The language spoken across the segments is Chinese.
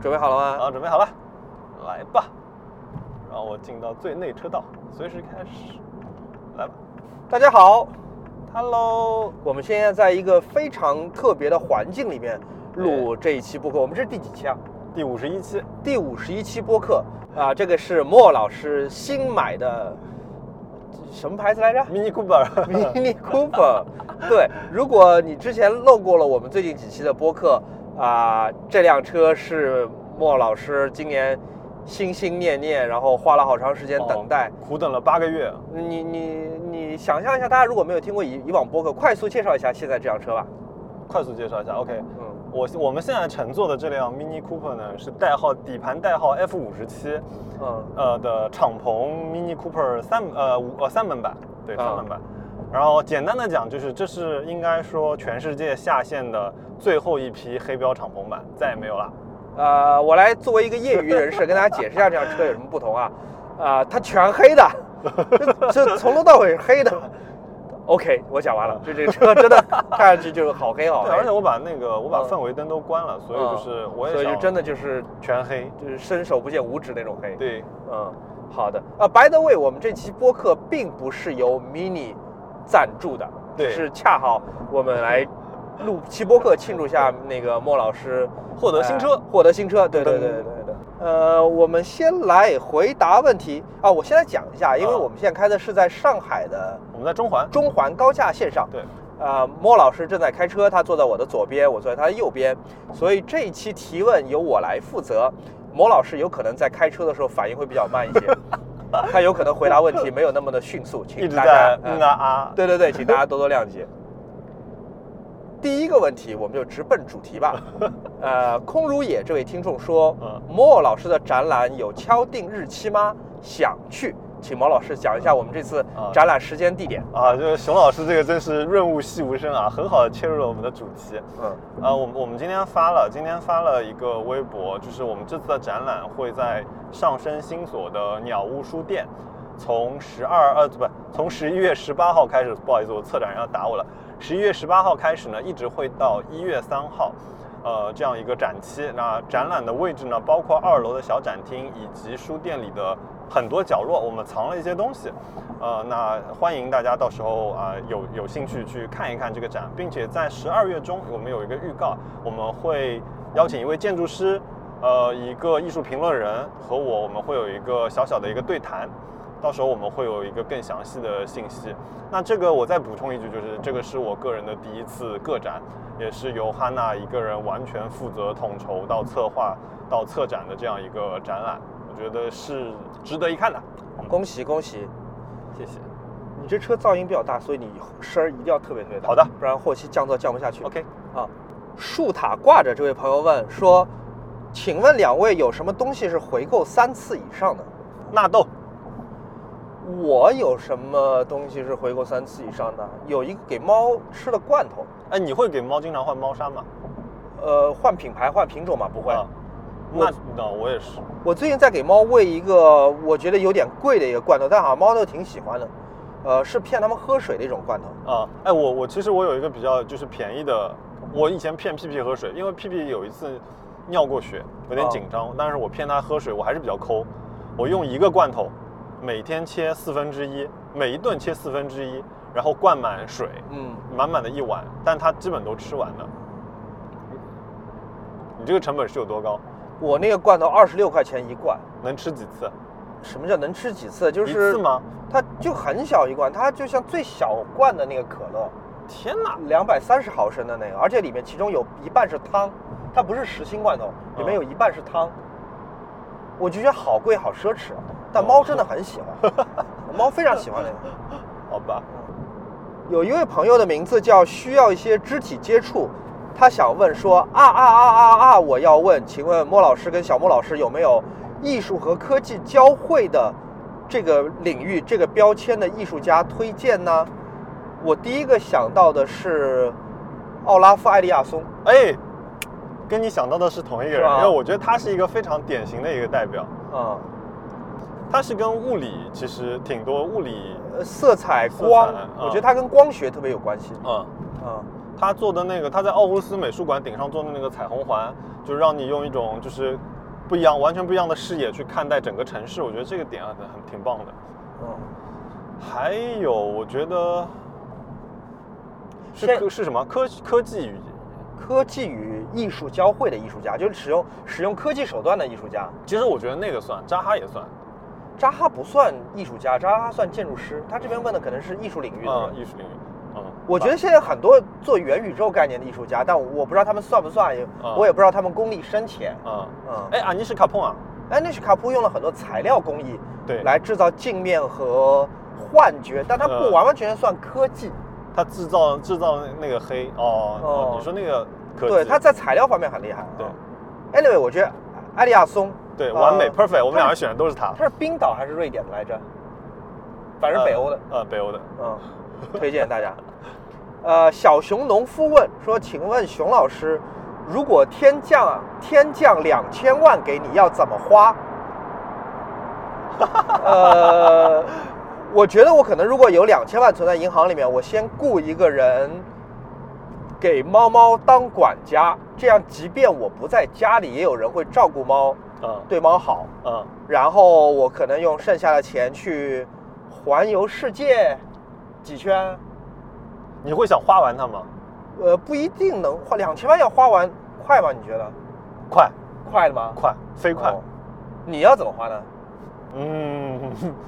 准备好了吗？啊，准备好了，来吧，让我进到最内车道，随时开始，来吧。大家好，Hello，我们现在在一个非常特别的环境里面录这一期播客。我们这是第几期啊？第五十一期，第五十一期播客啊，这个是莫老师新买的什么牌子来着 Mini Cooper，？Mini Cooper。对，如果你之前漏过了我们最近几期的播客啊，这辆车是莫老师今年心心念念，然后花了好长时间等待。哦苦等了八个月。你你你想象一下，大家如果没有听过以以往播客，快速介绍一下现在这辆车吧。快速介绍一下，OK，嗯，我我们现在乘坐的这辆 Mini Cooper 呢，是代号底盘代号 F 五十七，嗯呃的敞篷 Mini Cooper 三呃五呃三门版，对啊三门版。然后简单的讲，就是这是应该说全世界下线的最后一批黑标敞篷版，再也没有了。呃，我来作为一个业余人士跟大家解释一下这辆车有什么不同啊？啊、它全黑的，这 这从头到尾是黑的。OK，我讲完了，就这个车真的看上去就是好黑好黑，对，而且我把那个我把嗯氛围灯都关了，所以就是我也想所以就真的就是全黑。就是伸手不见五指那种黑。，对，嗯，好的。啊，By the way，我们这期播客并不是由 Mini 赞助的，对是恰好我们来录期播客庆祝一下那个莫老师获得新车呃获得新车，对对对对对对。呃，我们先来回答问题啊，我先来讲一下，因为啊我们现在开的是在上海的我们在中环。中环高架线上。对，呃，莫老师正在开车，他坐在我的左边，我坐在他的右边，所以这一期提问由我来负责。莫老师有可能在开车的时候反应会比较慢一些，他有可能回答问题没有那么的迅速，请大家嗯啊啊。对对对，请大家多多谅解。第一个问题，我们就直奔主题吧。呃，空如也这位听众说，嗯莫老师的展览有敲定日期吗？想去，请毛老师讲一下我们这次啊展览时间地点。啊，就是熊老师这个真是润物细无声啊，很好的切入了我们的主题。嗯啊，我们我们今天发了，今天发了一个微博，就是我们这次的展览会在上升新所的鸟屋书店，从十二呃不，从十一月十八号开始，不好意思，我策展人要打我了。十一月十八号开始呢，一直会到一月三号，呃，这样一个展期。那展览的位置呢，包括二楼的小展厅以及书店里的很多角落，我们藏了一些东西。呃，那欢迎大家到时候啊、有有兴趣去看一看这个展，并且在十二月中我们有一个预告，我们会邀请一位建筑师，呃，一个艺术评论人和我，我们会有一个小小的一个对谈。到时候我们会有一个更详细的信息。那这个我再补充一句，就是这个是我个人的第一次个展，也是由哈娜一个人完全负责统筹到策划到策展的这样一个展览，觉得是值得一看的。恭喜恭喜！谢谢。你这车噪音比较大，所以你声儿一定要特别特别大，好的不然后期降噪降不下去。OK，啊，树塔挂着这位朋友问说，请问两位有什么东西是回购三次以上的？纳豆我有什么东西是回购三次以上的？有一个给猫吃的罐头，哎，你会给猫经常换猫砂吗？呃，换品牌换品种吗不会。那那我也是。我最近在给猫喂一个我觉得有点贵的一个罐头，但好像猫都挺喜欢的，呃，是骗它们喝水的一种罐头。啊，哎，我我其实我有一个比较就是便宜的，我以前骗屁屁喝水，因为屁屁有一次尿过血，有点哦紧张，但是我骗它喝水，我还是比较抠，我用一个罐头，每天切四分之一，每一顿切四分之一，然后灌满水，嗯，满满的一碗，但它基本都吃完了。你这个成本是有多高？我那个罐头二十六块钱一罐，能吃几次？什么叫能吃几次？就一是次吗？它就很小一罐，它就像最小罐的那个可乐，天哪！两百三十毫升的那个，而且里面其中有一半是汤，它不是实心罐头，里面有一半是汤。我就觉得好贵好奢侈，但猫真的很喜欢，猫非常喜欢那个。好吧，有一位朋友的名字叫需要一些肢体接触，他想问说啊啊啊啊啊！我要问，请问莫老师跟小莫老师有没有艺术和科技交汇的这个领域这个标签的艺术家推荐呢？我第一个想到的是奥拉夫·艾利亚松，哎，跟你想到的是同一个人，因为我觉得他是一个非常典型的一个代表。嗯、他是跟物理其实挺多物理，呃，色彩光，啊我觉得他跟光学特别有关系。嗯，啊，他做的那个，他在奥胡斯美术馆顶上做的那个彩虹环，就是让你用一种就是不一样、完全不一样的视野去看待整个城市。我觉得这个点很很挺棒的。嗯，还有，我觉得是现科是什么科科技与，科技与艺术交汇的艺术家，就是使用使用科技手段的艺术家。其实我觉得那个算，扎哈也算，扎哈不算艺术家，扎哈算建筑师。他这边问的可能是艺术领域的艺术领域，嗯，我觉得现在很多做元宇宙概念的艺术家，但我不知道他们算不算，我也不知道他们功力深浅。嗯，嗯，哎，安尼什卡碰啊，安妮是卡普用了很多材料工艺对，来制造镜面和幻觉，但它不嗯完完全全算科技。他制造制造那个黑，哦，哦哦，你说那个科技，对，他在材料方面很厉害。对嗯，anyway，我觉得埃利亚松，呃对完美 perfect，我们他两个选的都是他，他是冰岛还是瑞典的来着？反正北欧的。呃，呃，北欧的，嗯，推荐大家。呃，小熊农夫问说：“请问熊老师，如果天降啊天降两千万给你，要怎么花？” 呃，我觉得我可能如果有两千万存在银行里面，我先雇一个人给猫猫当管家，这样即便我不在家里，也有人会照顾猫，嗯对猫好。嗯，然后我可能用剩下的钱去环游世界几圈。你会想花完它吗？呃，不一定能花两千万要花完快吗？你觉得快快的吗？快飞快哦，你要怎么花呢？嗯，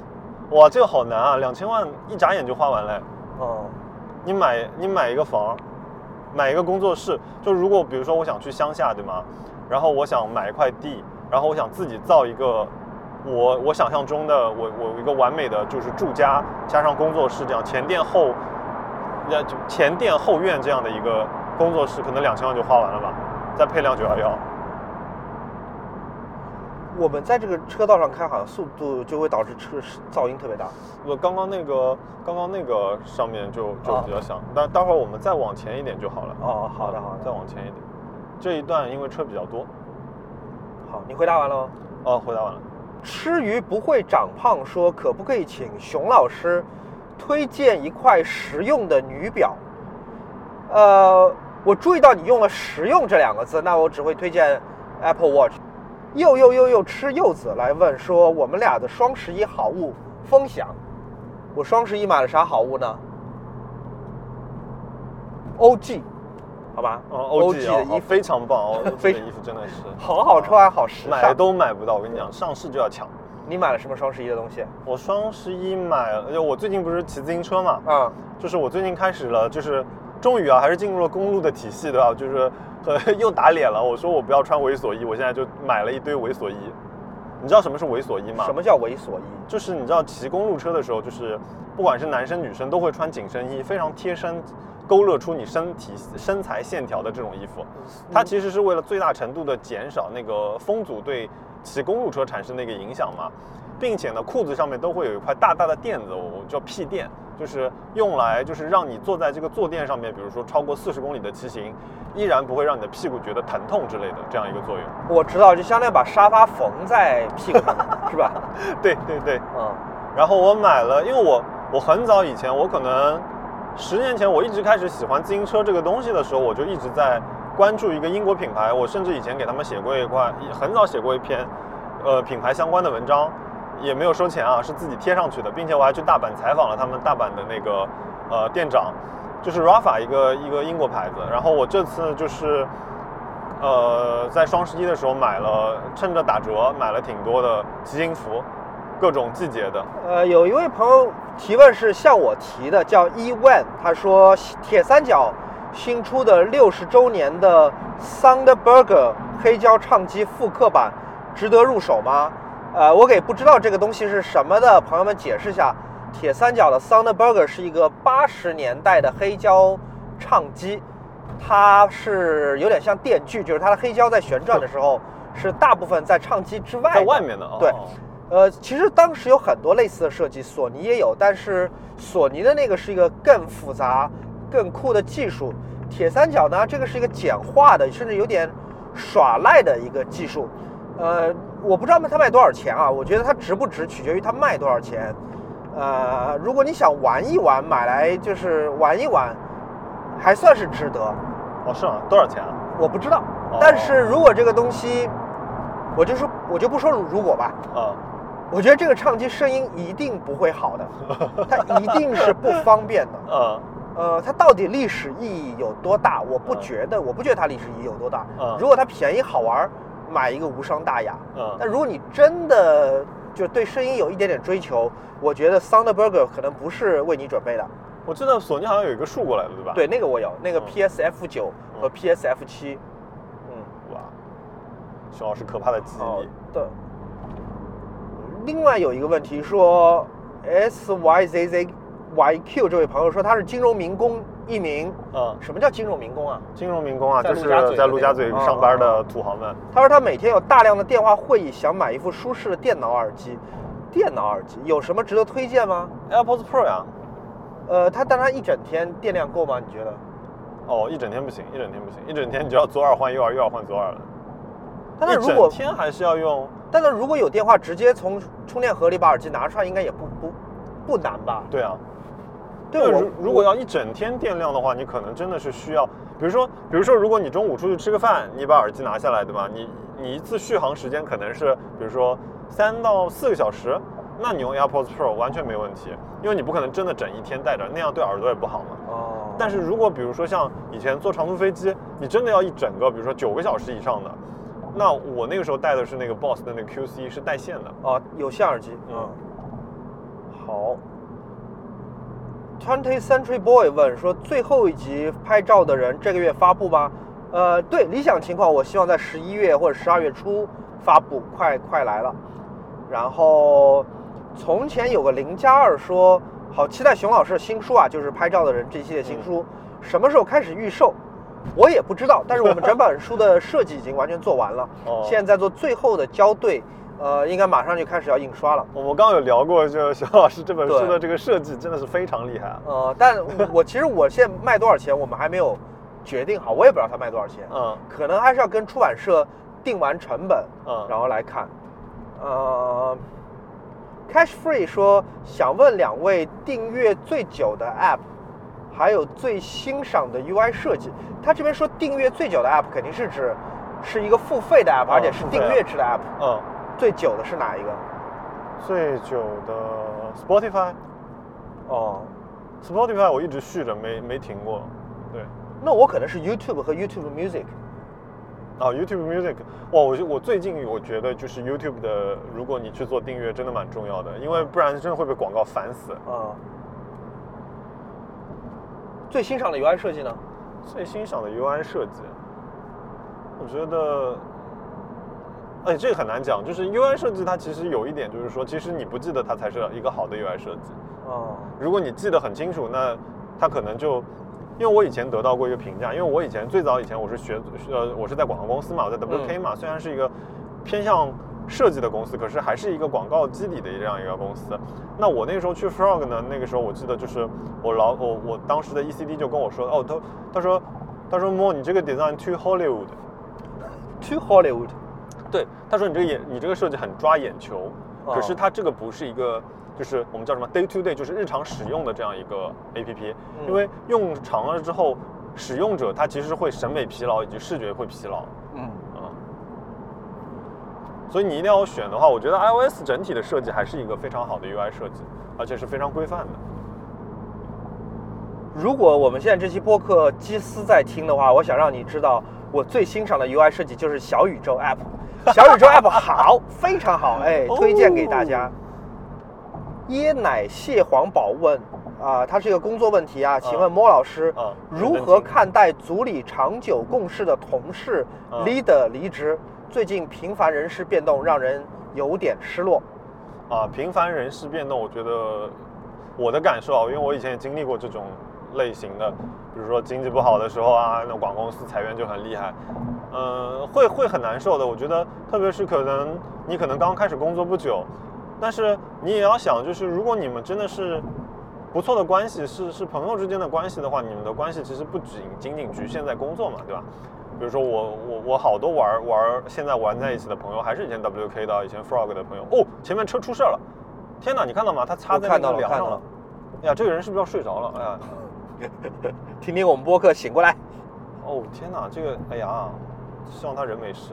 哇，这个好难啊，两千万一眨眼就花完了。哦，你买你买一个房，买一个工作室，就如果比如说我想去乡下，对吗？然后我想买一块地，然后我想自己造一个我我想象中的我我一个完美的就是住家加上工作室这样前店后，那就前店后院这样的一个工作室，可能两千万就花完了吧，再配辆九幺幺。我们在这个车道上开，好像速度就会导致车噪音特别大。我刚刚那个刚刚那个上面就就啊比较响，但待会儿我们再往前一点就好了。哦，好的好的再，往前一点。这一段因为车比较多。好，你回答完了吗？哦，回答完了。吃鱼不会长胖说，可不可以请熊老师推荐一块实用的女表？呃，我注意到你用了“实用”这两个字，那我只会推荐 Apple Watch。又又又又吃柚子来问说，我们俩的双十一好物分享。我双十一买了啥好物呢？OG，好吧哦 OG 的哦 衣服非常棒哦，OG 的衣服真的是 好好穿，好时买。都买不到。我跟你讲，上市就要抢。你买了什么双十一的东西？我双十一买了，就我最近不是骑自行车嘛，嗯、就是我最近开始了，就是终于啊，还是进入了公路的体系，对吧？就是呃 又打脸了。我说我不要穿猥琐衣，我现在就买了一堆猥琐衣。你知道什么是猥琐衣吗？什么叫猥琐衣？就是你知道骑公路车的时候，就是不管是男生女生都会穿紧身衣，非常贴身，勾勒出你身体身材线条的这种衣服。它其实是为了最大程度的减少那个风阻对骑公路车产生的一个影响嘛，并且呢，裤子上面都会有一块大大的垫子，我叫屁垫，就是用来就是让你坐在这个坐垫上面，比如说超过四十公里的骑行，依然不会让你的屁股觉得疼痛之类的这样一个作用。我知道，就相当于把沙发缝在屁股上，是吧？对对对。嗯，然后我买了，因为我我很早以前，我可能十年前我一直开始喜欢自行车这个东西的时候，我就一直在关注一个英国品牌。我甚至以前给他们写过一块，很早写过一篇，呃，品牌相关的文章，也没有收钱啊，是自己贴上去的，并且我还去大阪采访了他们大阪的那个呃店长，就是 Rafa 一个一个英国牌子。然后我这次就是。呃，在双十一的时候买了，趁着打折买了挺多的骑行服，各种季节的。呃，有一位朋友提问是向我提的，叫 E Wan，他说铁三角新出的六十周年的 Thunderbird 黑胶唱机复刻版值得入手吗？呃，我给不知道这个东西是什么的朋友们解释一下，铁三角的 Thunderbird 是一个八十年代的黑胶唱机，它是有点像电锯，就是它的黑胶在旋转的时候是大部分在唱机之外，在外面的哦。对呃，其实当时有很多类似的设计，索尼也有，但是索尼的那个是一个更复杂、更酷的技术。铁三角呢，这个是一个简化的，甚至有点耍赖的一个技术。呃，我不知道它卖多少钱啊？我觉得它值不值取决于它卖多少钱。呃，如果你想玩一玩，买来就是玩一玩，还算是值得。哦，是吗？多少钱啊？我不知道哦，但是如果这个东西，我就说我就不说如果吧，啊，我觉得这个唱机声音一定不会好的，它一定是不方便的。嗯呃，它到底历史意义有多大？我不嗯觉得，我不觉得它历史意义有多大。嗯如果它便宜好玩，买一个无伤大雅。嗯但如果你真的就对声音有一点点追求，我觉得 Soundburger 可能不是为你准备的。我记得索尼好像有一个竖过来的，对吧？，对，那个我有，那个嗯 PSF 九和嗯 PSF 七。嗯，哇，熊老师可怕的记忆好力。的。另外有一个问题说，S Y Z Z Y Q 这位朋友说他是金融民工一名。嗯，什么叫金融民工啊？金融民工啊，就是在陆家嘴上班的土豪们。他说他每天有大量的电话会议，想买一副舒适的电脑耳机。电脑耳机有什么值得推荐吗？AirPods Pro 呀，呃，他但他一整天电量够吗？你觉得？哦，一整天不行，一整天不行，一整天你就要左耳换右耳，右耳换左耳了。但是如果天还是要用，但是如果有电话，直接从充电盒里把耳机拿出来，应该也不不不难吧？对啊，对我如如果要一整天电量的话，你可能真的是需要，比如说，比如说，如果你中午出去吃个饭，你把耳机拿下来，对吧？你你一次续航时间可能是，比如说三到四个小时，那你用 AirPods Pro 完全没问题，因为你不可能真的整一天戴着，那样对耳朵也不好嘛。哦，但是如果比如说像以前坐长途飞机，你真的要一整个，比如说九个小时以上的，那我那个时候戴的是那个 Boss 的那个 QC 是带线的。哦，有线耳机，嗯好。Twenty Century Boy 问说，最后一集拍照的人这个月发布吗？呃，对，理想情况我希望在十一月或者十二月初发布，快快来了。然后，从前有个零加二说，好期待熊老师的新书啊，就是拍照的人这一系列新书，什么时候开始预售？我也不知道，但是我们整本书的设计已经完全做完了，哦现在在做最后的校对，呃，应该马上就开始要印刷了。我们刚刚有聊过，就熊老师这本书的这个设计真的是非常厉害啊。呃，但我其实我现在卖多少钱，我们还没有决定好，我也不知道它卖多少钱，嗯可能还是要跟出版社定完成本，嗯，然后来看。呃，Cash Free 说想问两位订阅最久的 App，还有最欣赏的 UI 设计。他这边说订阅最久的 App 肯定是指是一个付费的 App，、哦而且是订阅制的 App。嗯，最久的是哪一个？最久的 Spotify，Spotify 哦，我一直续着没没停过。对，那我可能是 YouTube 和 YouTube Music。啊，YouTube Music，哇，我我最近我觉得就是 YouTube 的，如果你去做订阅，真的蛮重要的，因为不然真的会被广告烦死。啊、最欣赏的 UI 设计呢？最欣赏的 UI 设计，我觉得，哎，这个很难讲。就是 UI 设计，它其实有一点就是说，其实你不记得它才是一个好的 UI 设计。哦，如果你记得很清楚，那它可能就，因为我以前得到过一个评价，因为我以前最早以前我是学，呃，我是在广告公司嘛，我在 WK 嘛，虽然是一个偏向设计的公司，可是还是一个广告基底的这样一个公司。那我那个时候去 Frog 呢，那个时候我记得就是我老我我当时的 ECD 就跟我说，哦，他他说他说莫你这个 design too Hollywood，To Hollywood。对，他说你这个眼你这个设计很抓眼球，哦可是它这个不是一个，就是我们叫什么 day to day，就是日常使用的这样一个 A P P，、嗯因为用长了之后，使用者他其实会审美疲劳以及视觉会疲劳，所以你一定要选的话，我觉得 iOS 整体的设计还是一个非常好的 UI 设计，而且是非常规范的。如果我们现在这期播客基斯在听的话，我想让你知道，我最欣赏的 UI 设计就是小宇宙 App。小宇宙 App 好，非常好，哎，推荐给大家。椰奶蟹黄宝问啊、它是一个工作问题啊，请问莫老师，嗯如何看待组里长久共事的同事嗯 leader 离职？最近频繁人事变动，让人有点失落。啊，频繁人事变动，我觉得我的感受啊，因为我以前也经历过这种类型的，比如说经济不好的时候啊，那广告公司裁员就很厉害，嗯、会会很难受的。我觉得，特别是可能你可能刚开始工作不久，但是你也要想，就是如果你们真的是不错的关系，是是朋友之间的关系的话，你们的关系其实不仅仅仅局限在工作嘛，对吧？比如说我我我好多玩玩现在玩在一起的朋友，还是以前 WK 的、以前 Frog 的朋友。哦，前面车出事了！天哪，你看到吗？他擦在那我看到个梁上了了看到了。哎呀，这个人是不是要睡着了？哎呀，听听我们播客，醒过来。哦天哪，这个哎呀，希望他人没事。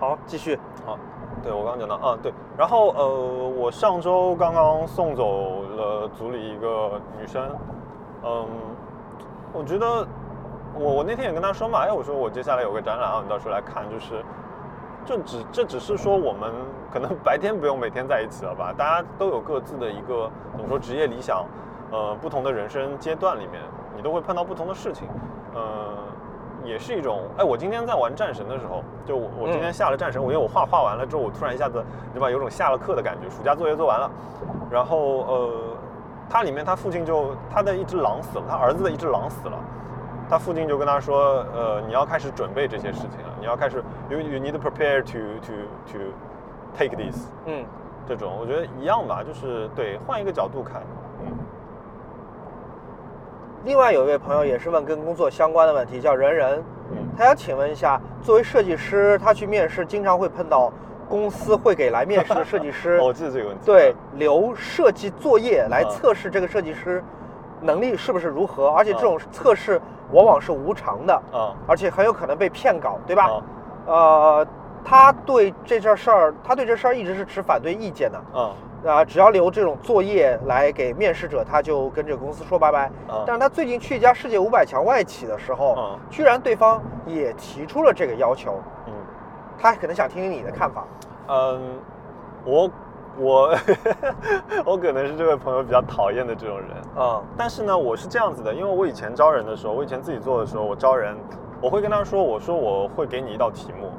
好，继续。啊，对我刚刚讲到啊，对，然后呃，我上周刚刚送走了组里一个女生，嗯，我觉得我我那天也跟他说嘛，哎，我说我接下来有个展览啊，你到时候来看，就是这只这只是说我们 可能白天不用每天在一起了吧，大家都有各自的一个怎么说职业理想，呃，不同的人生阶段里面，你都会碰到不同的事情，呃。也是一种，哎，我今天在玩战神的时候，就我我今天下了战神，我因为我画画完了之后，我突然一下子，对吧，有种下了课的感觉，暑假作业做完了，然后呃，他里面他父亲就他的一只狼死了，他儿子的一只狼死了，他父亲就跟他说，呃，你要开始准备这些事情了，你要开始，you you need to prepare to to to take this，嗯，这种。我觉得一样吧，就是对，换一个角度看。嗯。另外有一位朋友也是问跟工作相关的问题，叫人人，他想请问一下，作为设计师，他去面试经常会碰到公司会给来面试的设计师，我记得这个问题，对，留设计作业来测试这个设计师能力是不是如何，而且这种测试往往是无偿的，啊，而且很有可能被骗稿，对吧？呃，他对这件事儿，他对这事儿一直是持反对意见的，啊。啊，只要留这种作业来给面试者，他就跟这个公司说拜拜。但是他最近去一家世界五百强外企的时候，居然对方也提出了这个要求。嗯，他可能想听听你的看法。嗯，我我 我可能是这位朋友比较讨厌的这种人。嗯，但是呢，我是这样子的，因为我以前招人的时候，我以前自己做的时候，我招人，我会跟他说，我说我会给你一道题目，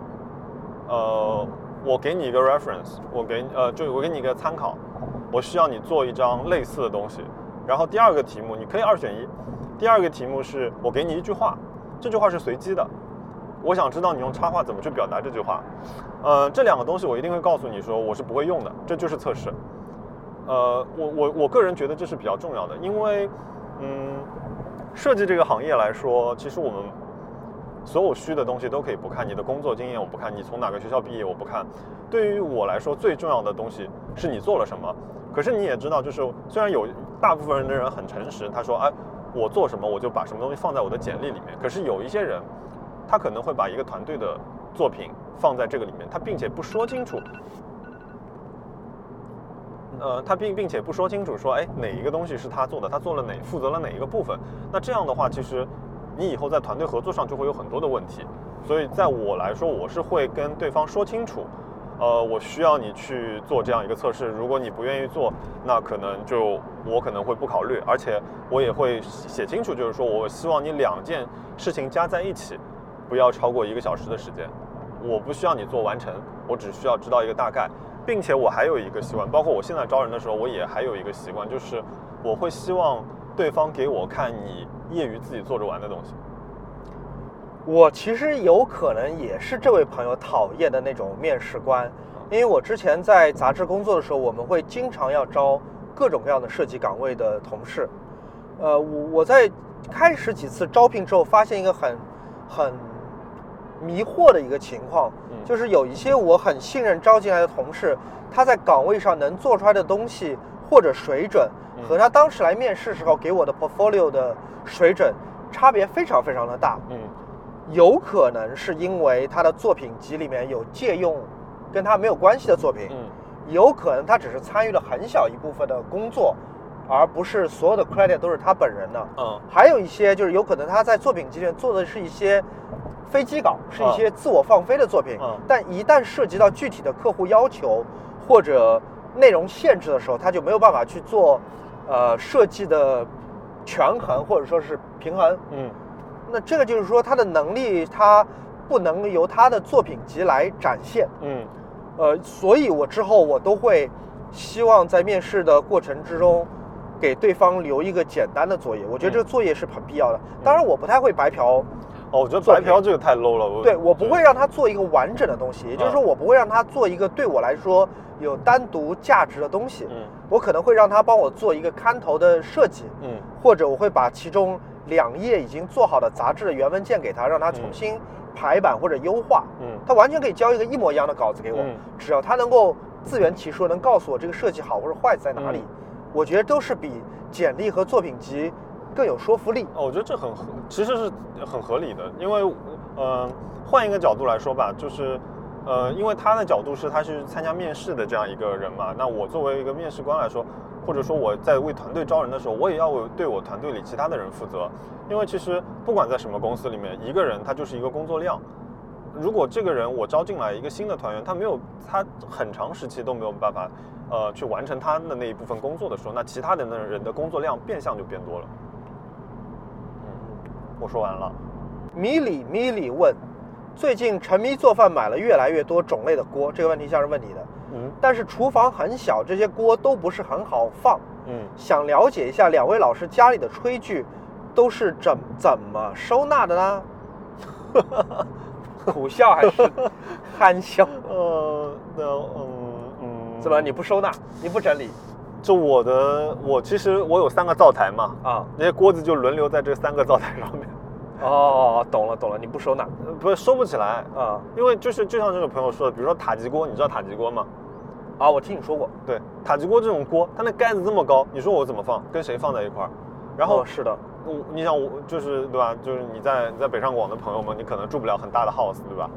呃。我给你一个 reference，我给呃，就我给你一个参考，我需要你做一张类似的东西。然后第二个题目你可以二选一，第二个题目是我给你一句话，这句话是随机的，我想知道你用插画怎么去表达这句话。呃，这两个东西我一定会告诉你说我是不会用的，这就是测试。呃，我我我个人觉得这是比较重要的，因为嗯，设计这个行业来说，其实我们。所有虚的东西都可以不看，你的工作经验我不看，你从哪个学校毕业我不看。对于我来说，最重要的东西是你做了什么。可是你也知道，就是虽然有大部分人的人很诚实，他说，哎，我做什么我就把什么东西放在我的简历里面。可是有一些人，他可能会把一个团队的作品放在这个里面，他并且不说清楚，呃，他并并且不说清楚说，哎，哪一个东西是他做的，他做了哪，负责了哪一个部分。那这样的话，其实。你以后在团队合作上就会有很多的问题，所以在我来说，我是会跟对方说清楚，呃，我需要你去做这样一个测试，如果你不愿意做，那可能就我可能会不考虑，而且我也会写清楚，就是说我希望你两件事情加在一起，不要超过一个小时的时间，我不需要你做完成，我只需要知道一个大概，并且我还有一个习惯，包括我现在招人的时候，我也还有一个习惯，就是我会希望对方给我看你。业余自己做着玩的东西，我其实有可能也是这位朋友讨厌的那种面试官，因为我之前在杂志工作的时候，我们会经常要招各种各样的设计岗位的同事，呃，我我在开始几次招聘之后，发现一个很很迷惑的一个情况，就是有一些我很信任招进来的同事，他在岗位上能做出来的东西或者水准。和他当时来面试时候给我的 portfolio 的水准差别非常非常的大。嗯，有可能是因为他的作品集里面有借用跟他没有关系的作品。嗯，有可能他只是参与了很小一部分的工作，而不是所有的 credit 都是他本人的。嗯，还有一些就是有可能他在作品集里面做的是一些飞机稿，是一些自我放飞的作品。嗯，但一旦涉及到具体的客户要求或者内容限制的时候，他就没有办法去做。呃，设计的权衡或者说是平衡，嗯，那这个就是说他的能力他不能由他的作品集来展现，嗯，呃，所以我之后我都会希望在面试的过程之中给对方留一个简单的作业，我觉得这个作业是很必要的。当然，我不太会白嫖。哦，我觉得白嫖这个太 low 了。对我不会让他做一个完整的东西，也就是说，我不会让他做一个对我来说有单独价值的东西。嗯，我可能会让他帮我做一个刊头的设计。嗯，或者我会把其中两页已经做好的杂志的原文件给他，让他重新排版或者优化。嗯，他完全可以交一个一模一样的稿子给我，只要他能够自圆其说，能告诉我这个设计好或者坏在哪里，我觉得都是比简历和作品集更有说服力。哦，我觉得这很合，其实是很合理的，因为，呃，换一个角度来说吧，就是，呃，因为他的角度是他是参加面试的这样一个人嘛，那我作为一个面试官来说，或者说我在为团队招人的时候，我也要对我团队里其他的人负责，因为其实不管在什么公司里面，一个人他就是一个工作量。如果这个人我招进来一个新的团员，他没有他很长时期都没有办法，呃，去完成他的那一部分工作的时候，那其他的那人的工作量变相就变多了。嗯，我说完了。米里米里问，最近沉迷做饭买了越来越多种类的锅，这个问题像是问你的，嗯但是厨房很小，这些锅都不是很好放，嗯，想了解一下两位老师家里的炊具都是怎怎么收纳的呢？苦笑还是憨笑？呃，那嗯嗯，怎么你不收纳，你不整理就我的我其实我有三个灶台嘛，啊？那些锅子就轮流在这三个灶台上面，哦，懂了懂了，你不收纳呃不是收不起来，啊？因为就是就像这个朋友说的，比如说塔吉锅，你知道塔吉锅吗？啊，我听你说过。对，塔吉锅这种锅，它那盖子这么高，你说我怎么放？跟谁放在一块儿？然后哦是的，我你想我就是对吧？就是你在你在北上广的朋友们，你可能住不了很大的 house，对吧？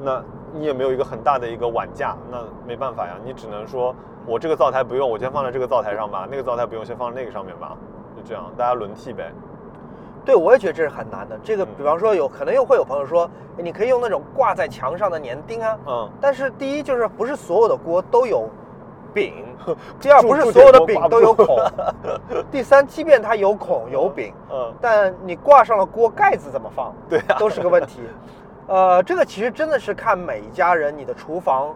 那你也没有一个很大的一个碗架，那没办法呀，你只能说我这个灶台不用，我先放在这个灶台上吧，那个灶台不用，先放在那个上面吧，就这样，大家轮替呗。对我也觉得这是很难的。这个嗯比方说有可能又会有朋友说，你可以用那种挂在墙上的粘钉啊，嗯，但是第一就是不是所有的锅都有柄，第二不是所有的柄铁锅挂不都有孔，第三即便它有孔有饼，嗯，但你挂上了锅盖子怎么放，对啊，都是个问题。呃，这个其实真的是看每一家人你的厨房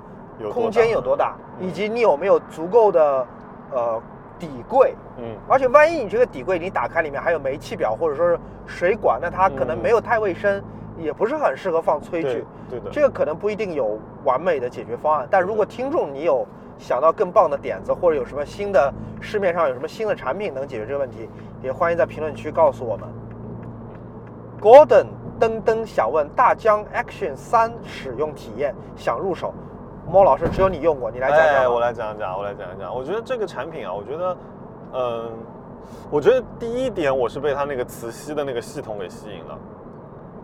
空间有多大，嗯以及你有没有足够的呃底柜。嗯，而且万一你这个底柜你打开里面还有煤气表或者说是水管，那它可能嗯没有太卫生，也不是很适合放炊具对。对的，这个可能不一定有完美的解决方案，但如果听众你有想到更棒的点子，或者有什么新的市面上有什么新的产品能解决这个问题，也欢迎在评论区告诉我们。Gordon 登登想问大疆 Action 三使用体验，想入手。莫老师，只有你用过，你来讲讲。哎，我来讲讲，我来讲一讲。我觉得这个产品啊，我觉得，嗯、我觉得第一点我是被它那个磁吸的那个系统给吸引了。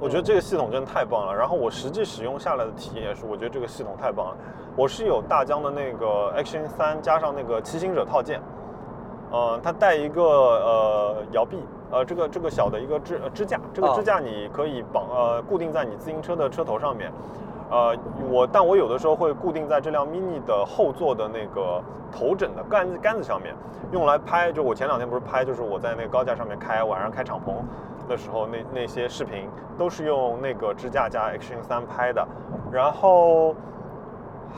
我觉得这个系统真的太棒了。然后我实际使用下来的体验也是，我觉得这个系统太棒了。我是有大疆的那个 Action 三加上那个骑行者套件，呃，它带一个呃摇臂，呃，这个这个小的一个支呃支架，这个哦支架你可以绑呃固定在你自行车的车头上面。呃，我但我有的时候会固定在这辆 mini 的后座的那个头枕的杆子杆子上面，用来拍。就我前两天不是拍，就是我在那个高架上面开，晚上开敞篷的时候，那那些视频都是用那个支架加 Action 三拍的。然后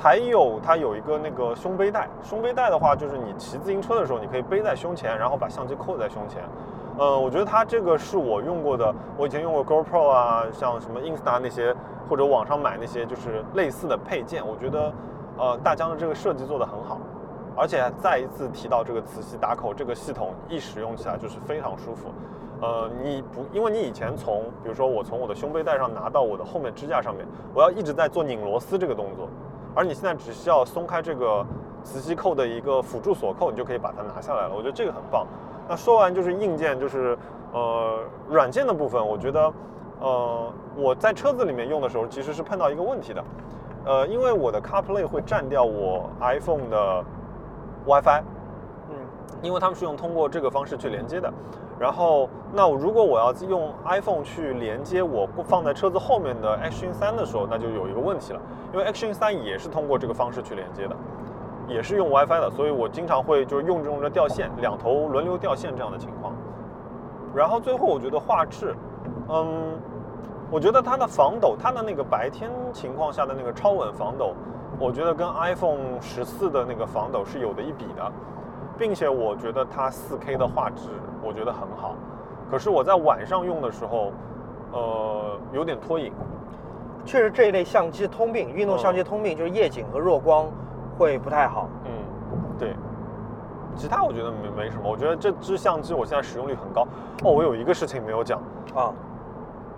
还有它有一个那个胸背带，胸背带的话，就是你骑自行车的时候，你可以背在胸前，然后把相机扣在胸前。呃，我觉得它这个是我用过的，我以前用过 GoPro 啊，像什么 Insta 那些，或者网上买那些就是类似的配件，我觉得呃大疆的这个设计做得很好，而且再一次提到这个磁吸打口这个系统，一使用起来就是非常舒服。呃，你不，因为你以前从，比如说我从我的胸背带上拿到我的后面支架上面，我要一直在做拧螺丝这个动作，而你现在只需要松开这个磁吸扣的一个辅助锁扣，你就可以把它拿下来了。我觉得这个很棒。那说完就是硬件，就是呃软件的部分，我觉得呃我在车子里面用的时候其实是碰到一个问题的，呃，因为我的 CarPlay 会占掉我 iPhone 的 WiFi，因为他们是用通过这个方式去连接的。然后，那如果我要用 iPhone 去连接我放在车子后面的 Action 三的时候，那就有一个问题了，因为 Action 三也是通过这个方式去连接的，也是用 WiFi 的，所以我经常会就是用着用着掉线，两头轮流掉线这样的情况。然后最后我觉得画质，嗯，我觉得它的防抖，它的那个白天情况下的那个超稳防抖，我觉得跟 iPhone 十四的那个防抖是有的一比的，并且我觉得它 4K 的画质我觉得很好，可是我在晚上用的时候，呃，有点拖影。确实这一类相机通病，运动相机通病就是夜景和弱光会不太好。嗯，对。其他我觉得没没什么，我觉得这支相机我现在使用率很高。哦，我有一个事情没有讲，啊，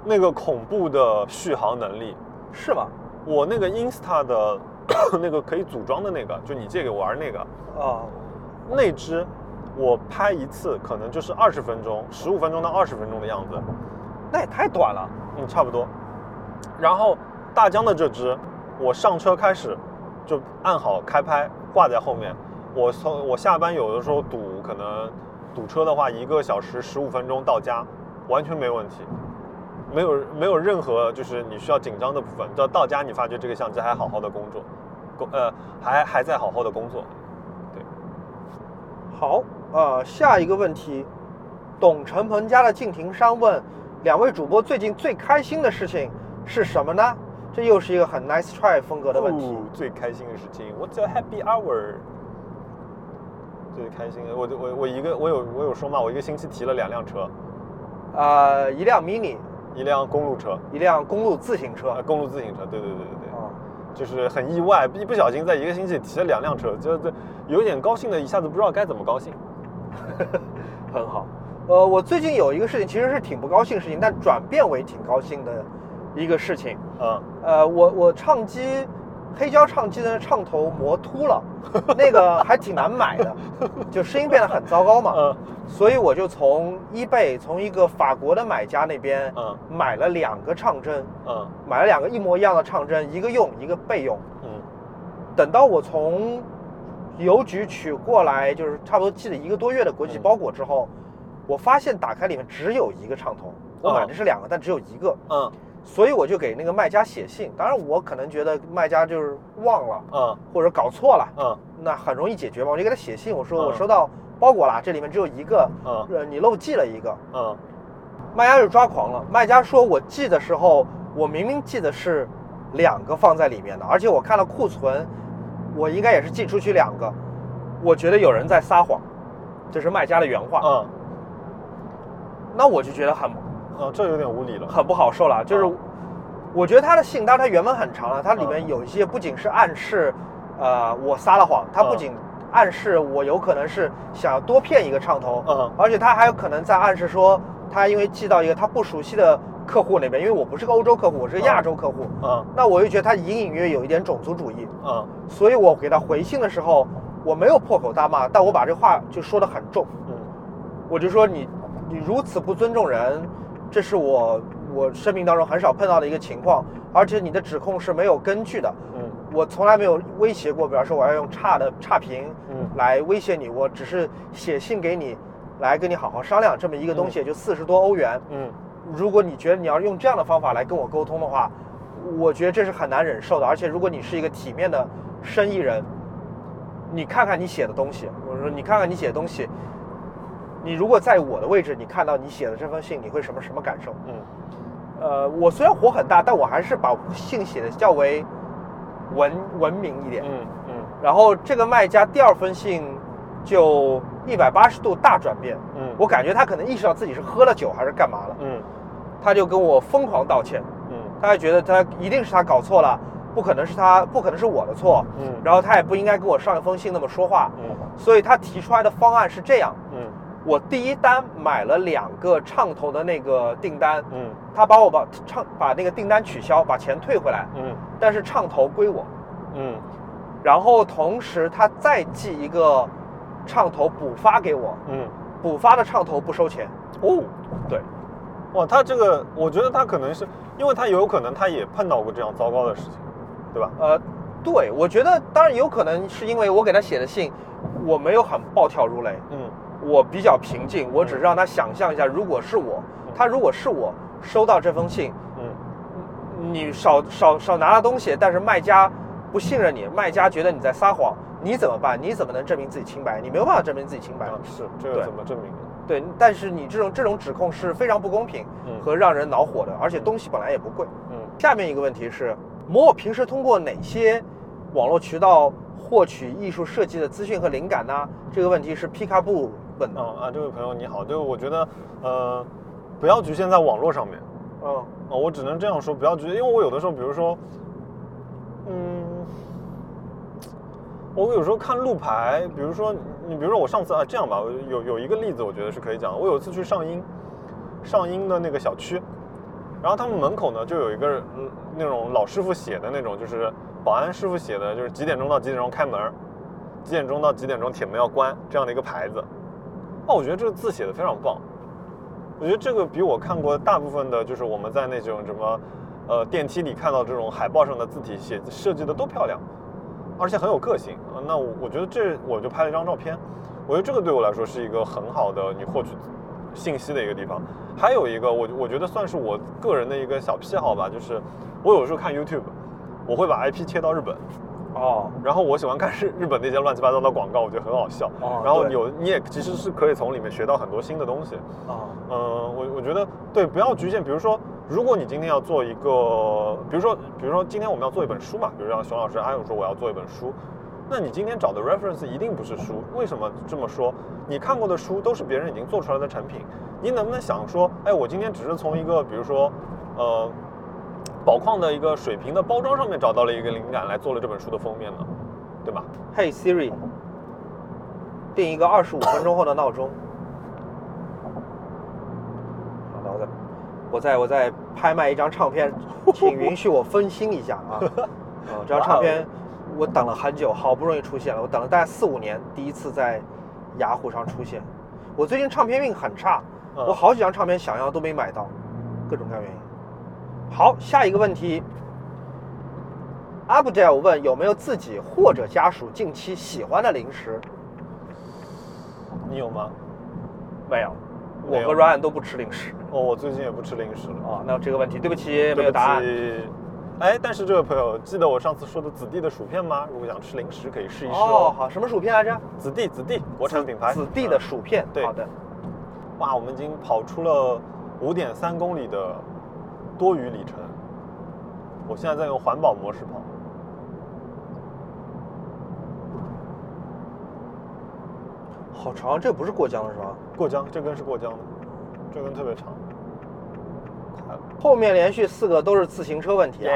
那个恐怖的续航能力，是吗？我那个 Insta 的 那个可以组装的那个，就你借给我玩那个，啊，那支我拍一次可能就是二十分钟，十五分钟到二十分钟的样子，那也太短了。嗯，差不多。然后大疆的这支，我上车开始就按好开拍，挂在后面。我从我下班有的时候堵，可能堵车的话，一个小时十五分钟到家，完全没问题，没有没有任何就是你需要紧张的部分。到到家你发觉这个相机还好好的工作，工呃还还在好好的工作。对，好，呃，下一个问题，董成鹏家的敬亭山问，两位主播最近最开心的事情是什么呢？这又是一个很 nice try 风格的问题。哦最开心的事情，What's your happy hour？最开心的，我我我一个我有我有说嘛，我一个星期提了两辆车，呃，一辆 mini，一辆公路车，一辆公路自行车。呃，公路自行车，对对对对就是很意外，一不小心在一个星期提了两辆车，就就有点高兴的，一下子不知道该怎么高兴。很好。呃，我最近有一个事情，其实是挺不高兴的事情，但转变为挺高兴的一个事情。嗯，呃，我我唱机，黑胶唱机的唱头磨秃了，那个还挺难买的，就声音变得很糟糕嘛。嗯。所以我就从 eBay 从一个法国的买家那边嗯。买了两个唱针，嗯。买了两个一模一样的唱针，一个用一个备用。嗯。等到我从邮局取过来，就是差不多寄了一个多月的国际包裹之后，我发现打开里面只有一个唱头，我买的是两个，但只有一个，嗯所以我就给那个卖家写信。当然，我可能觉得卖家就是忘了嗯或者搞错了，嗯那很容易解决嘛，我就给他写信，我说嗯我收到包裹啦，这里面只有一个，嗯呃，你漏寄了一个。嗯卖家就抓狂了，卖家说我寄的时候，我明明寄的是两个放在里面的，而且我看了库存，我应该也是寄出去两个，我觉得有人在撒谎，这是卖家的原话。嗯那我就觉得很嗯，这有点无理了。很不好受了，就是嗯。我觉得他的信，当然他原文很长了，它里面嗯有一些不仅是暗示，呃，我撒了谎，他不嗯。仅暗示我有可能是想要多骗一个唱头，嗯。而且他还有可能在暗示说，他因为寄到一个他不熟悉的客户那边，因为我不是个欧洲客户，我是个亚洲客户，嗯。那我又觉得他隐隐约约有一点种族主义，嗯。所以我给他回信的时候，我没有破口大骂，但我把这话就说得很重，嗯。我就说你你如此不尊重人，这是我我生命当中很少碰到的一个情况，而且你的指控是没有根据的，嗯我从来没有威胁过，比方说我要用差的差评嗯来威胁你，我只是写信给你，来跟你好好商量这么一个东西，也就四十多欧元。嗯如果你觉得你要用这样的方法来跟我沟通的话，我觉得这是很难忍受的。而且如果你是一个体面的生意人，你看看你写的东西，我说你看看你写的东西，你如果在我的位置，你看到你写的这封信，你会什么什么感受？嗯。呃，我虽然火很大，但我还是把信写的较为文文明一点。嗯嗯。然后这个卖家第二封信就一百八十度大转变，嗯。我感觉他可能意识到自己是喝了酒还是干嘛了，嗯。他就跟我疯狂道歉，嗯。他还觉得他一定是他搞错了，不可能是他，不可能是我的错，嗯。然后他也不应该跟我上一封信那么说话，嗯。所以他提出来的方案是这样：嗯我第一单买了两个唱头的那个订单，嗯他把我把唱把那个订单取消，把钱退回来，嗯但是唱头归我。嗯然后同时他再寄一个唱头补发给我，嗯补发的唱头不收钱。哦。对，哇，他这个，我觉得他可能是，因为他有可能他也碰到过这样糟糕的事情，对吧？呃，对，我觉得当然有可能是因为我给他写的信，我没有很暴跳如雷，嗯我比较平静，我只是让他想象一下，如果是我，他如果是我收到这封信，嗯你少少少拿了东西，但是卖家不信任你，卖家觉得你在撒谎，你怎么办？你怎么能证明自己清白？你没有办法证明自己清白。啊，是这个怎么证明？对，但是你这种这种指控是非常不公平嗯和让人恼火的，而且东西本来也不贵。嗯下面一个问题是，摩尔平时通过哪些网络渠道获取艺术设计的资讯和灵感呢？这个问题是皮卡布问的。哦啊，这位朋友你好，就我觉得，呃，不要局限在网络上面。嗯哦，我只能这样说，不要局限，因为我有的时候，比如说，嗯，我有时候看路牌，比如说你，比如说我上次啊，这样吧，有有一个例子，我觉得是可以讲。我有一次去上音，上音的那个小区，然后他们门口呢就有一个嗯那种老师傅写的那种，就是保安师傅写的，就是几点钟到几点钟开门，几点钟到几点钟铁门要关这样的一个牌子。哦，我觉得这个字写的非常棒。我觉得这个比我看过大部分的，就是我们在那种什么，呃，电梯里看到这种海报上的字体写设计的都漂亮，而且很有个性。那我我觉得这我就拍了一张照片，我觉得这个对我来说是一个很好的你获取信息的一个地方。还有一个，我我觉得算是我个人的一个小癖好吧，就是我有时候看 YouTube，我会把 IP 切到日本。哦，然后我喜欢看日 日本那些乱七八糟的广告，我觉得很好笑。哦然后有你也其实是可以从里面学到很多新的东西。啊，嗯，我我觉得对，不要局限。比如说，如果你今天要做一个，比如说，比如说今天我们要做一本书嘛，比如像熊老师阿勇说我要做一本书，那你今天找的 reference 一定不是书。为什么这么说？你看过的书都是别人已经做出来的产品，你能不能想说，哎，我今天只是从一个比如说，呃，宝矿的一个水瓶的包装上面找到了一个灵感，来做了这本书的封面呢，对吧？嘿 Siri，定一个二十五分钟后的闹钟。好的，我再我在我再拍卖一张唱片，请允许我分心一下啊。啊，这张唱片我等了很久，好不容易出现了，我等了大概四五年，第一次在雅虎上出现。我最近唱片运很差，嗯我好几张唱片想要都没买到，各种各样原因。好，下一个问题。阿布戴尔问有没有自己或者家属近期喜欢的零食？你有吗？没有，我和 Ryan 都不吃零食。哦，我最近也不吃零食了。哦，那这个问题对不起，没有答案。哎，但是这位朋友，记得我上次说的子弟的薯片吗？如果想吃零食，可以试一试哦，哦。好，什么薯片来着？子弟，子弟，国产品牌。子弟的嗯薯片。对好的。哇，我们已经跑出了五点三公里的多余里程。我现在在用环保模式跑。好长，这不是过江的是吧？过江，这根是过江的，这根特别长。后面连续四个都是自行车问题啊。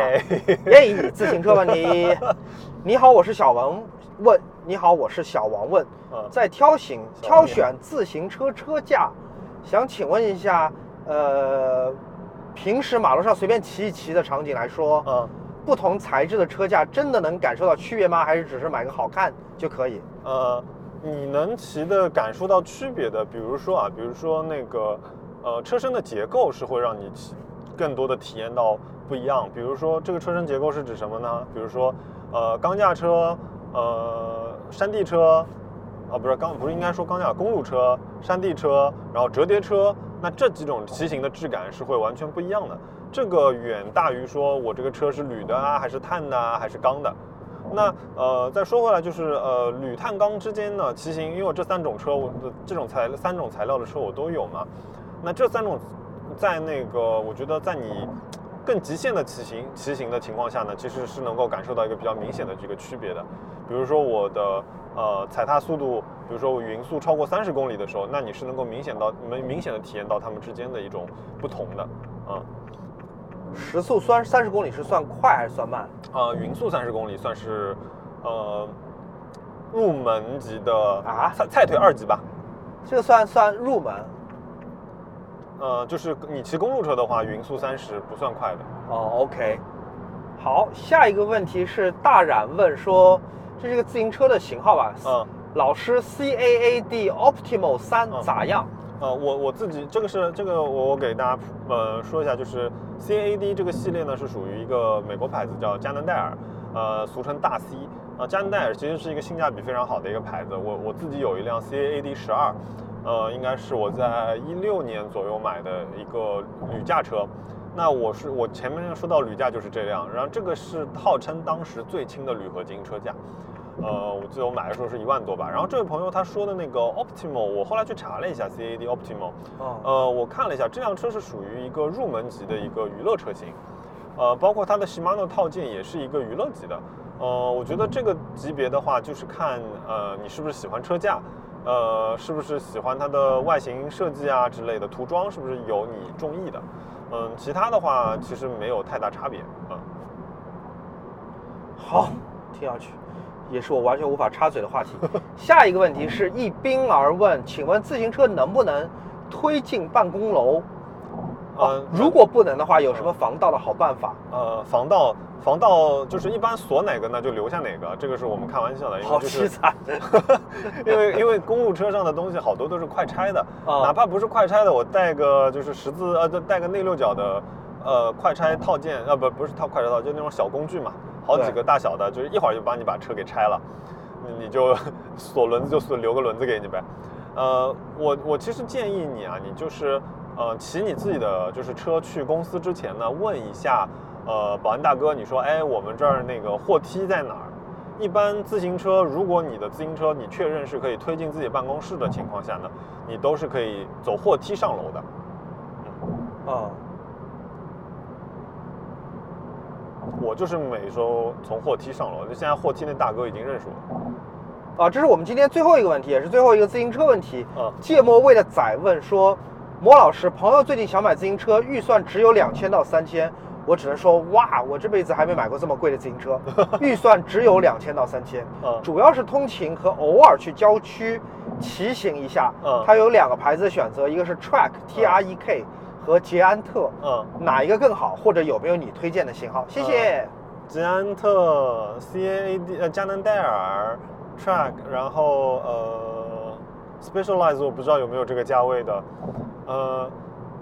耶！自行车问题。你好，我是小王问。你好，我是小王问。嗯在挑选挑选自行车车架，想请问一下，呃，平时马路上随便骑一骑的场景来说，嗯不同材质的车架真的能感受到区别吗？还是只是买个好看就可以？呃，你能骑的感受到区别的，比如说啊，比如说那个呃车身的结构是会让你骑更多的体验到不一样。比如说这个车身结构是指什么呢？比如说呃钢架车、呃山地车。啊，不是钢，不是应该说钢架，公路车、山地车，然后折叠车，那这几种骑行的质感是会完全不一样的。这个远大于说我这个车是铝的啊，还是碳的啊，还是钢的。那呃，再说回来，就是呃，铝碳钢之间呢，骑行，因为这三种车，我的这种材三种材料的车我都有嘛。那这三种，在那个我觉得在你更极限的骑行骑行的情况下呢，其实是能够感受到一个比较明显的这个区别的。比如说我的呃踩踏速度，比如说我匀速超过三十公里的时候，那你是能够明显到能明显的体验到它们之间的一种不同的，啊、时速算三十公里是算快还是算慢？呃，匀速三十公里算是呃入门级的啊菜菜腿二级吧。这个算算入门呃，就是你骑公路车的话，匀速三十不算快的。哦。OK，好，下一个问题是大冉问说，这是个自行车的型号吧？嗯，老师，CAAD Optimal 三嗯咋样？呃，我我自己这个是这个我我给大家呃说一下，就是 CAD 这个系列呢是属于一个美国牌子叫加能戴尔，呃，俗称大 C。啊，加能戴尔其实是一个性价比非常好的一个牌子。我我自己有一辆 CAAD 十二，呃，应该是我在一六年左右买的一个旅驾车。那我是我前面说到铝架就是这辆，然后这个是号称当时最轻的铝合金车架。呃，我记得我买的时候是一万多吧。然后这位朋友他说的那个 Optimal，我后来去查了一下 CAD Optimal，哦，呃，我看了一下，这辆车是属于一个入门级的一个娱乐车型，呃，包括它的 Shimano 套件也是一个娱乐级的。呃，我觉得这个级别的话，就是看呃你是不是喜欢车架，呃，是不是喜欢它的外形设计啊之类的，涂装是不是有你中意的。嗯，其他的话其实没有太大差别。嗯，好，听下去，也是我完全无法插嘴的话题。下一个问题是一冰而问，请问自行车能不能推进办公楼？哦呃，如果不能的话，有什么防盗的好办法？呃，防盗防盗就是一般锁哪个呢就留下哪个，这个是我们开玩笑的，因为就是凄惨。因为因为公路车上的东西好多都是快拆的，啊哪怕不是快拆的，我带个就是十字呃，就带个内六角的呃快拆套件，呃不不是套快拆套，就那种小工具嘛，好几个大小的，就是一会儿就帮你把车给拆了，你你就 锁轮子就锁留个轮子给你呗。呃，我我其实建议你啊，你就是呃骑你自己的就是车去公司之前呢，问一下呃保安大哥，你说哎我们这儿那个货梯在哪儿？一般自行车，如果你的自行车你确认是可以推进自己办公室的情况下呢，你都是可以走货梯上楼的。啊，我就是每周从货梯上楼，就现在货梯那大哥已经认识我了。啊，这是我们今天最后一个问题，也是最后一个自行车问题。嗯芥末味的仔问说，莫老师，朋友最近想买自行车，预算只有两千到三千，我只能说哇，我这辈子还没买过这么贵的自行车，预算只有两千到三千，嗯主要是通勤和偶尔去郊区骑行一下。嗯它有两个牌子选择，一个是 Track T R E K 和捷安特，嗯，哪一个更好？或者有没有你推荐的型号？谢谢。捷安特、C A A D 呃加能戴尔、Track，然后呃 Specialized 我不知道有没有这个价位的，呃，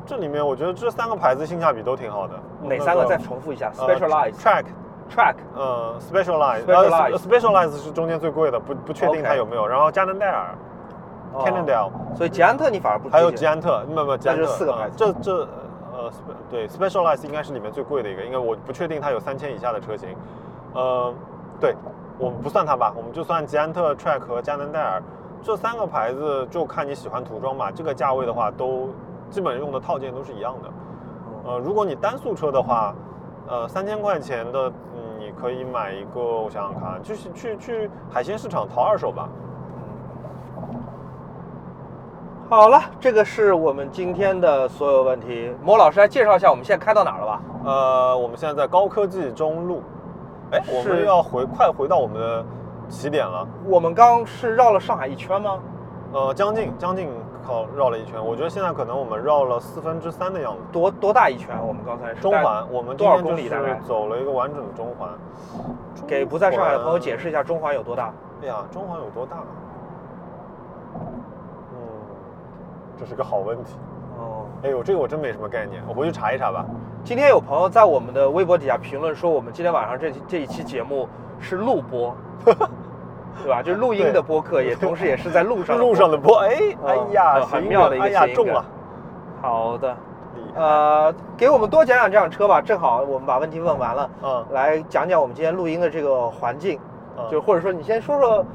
这里面我觉得这三个牌子性价比都挺好的。哪三个？再重复一下呃？Specialized、Track。Track、呃，Specialized，Specialized 呃，Specialized 是中间最贵的，不不确定它有没有。然后佳能戴尔、哦 Cannondale，所以捷安特你反而不还有捷安特，不不，捷安特那就四个牌子呃这这呃对，Specialized 应该是里面最贵的一个，因为我不确定它有三千以下的车型。呃，对，我们不算它吧，我们就算捷安特、Track 和佳能戴尔这三个牌子，就看你喜欢涂装嘛。这个价位的话，都基本用的套件都是一样的。呃，如果你单速车的话，呃，三千块钱的，嗯，你可以买一个，我想想看，就是去去海鲜市场淘二手吧。好了，这个是我们今天的所有问题。莫老师来介绍一下我们现在开到哪儿了吧？呃，我们现在在高科技中路，哎，我们要回快回到我们的起点了。我们刚是绕了上海一圈吗？呃，将近将近靠绕了一圈，我觉得现在可能我们绕了四分之三的样子。多多大一圈？我们刚才是中环，我们今多少公里大概是走了一个完整的中环。给不在上海的朋友解释。释一下中环有多大？哎呀，中环有多大？嗯，这是个好问题。哦，哎呦，这个我真没什么概念，我回去查一查吧。今天有朋友在我们的微博底下评论说，我们今天晚上这这一期节目是录播，对吧？就是录音的播客，也同时也是在路上路上的播，哎，哎嗯呀，很妙的一个梗哎呀，谐音梗。中了，好的，呃，给我们多讲讲这辆车吧。正好我们把问题问完了，嗯。来讲讲我们今天录音的这个环境，嗯。就或者说你先说说，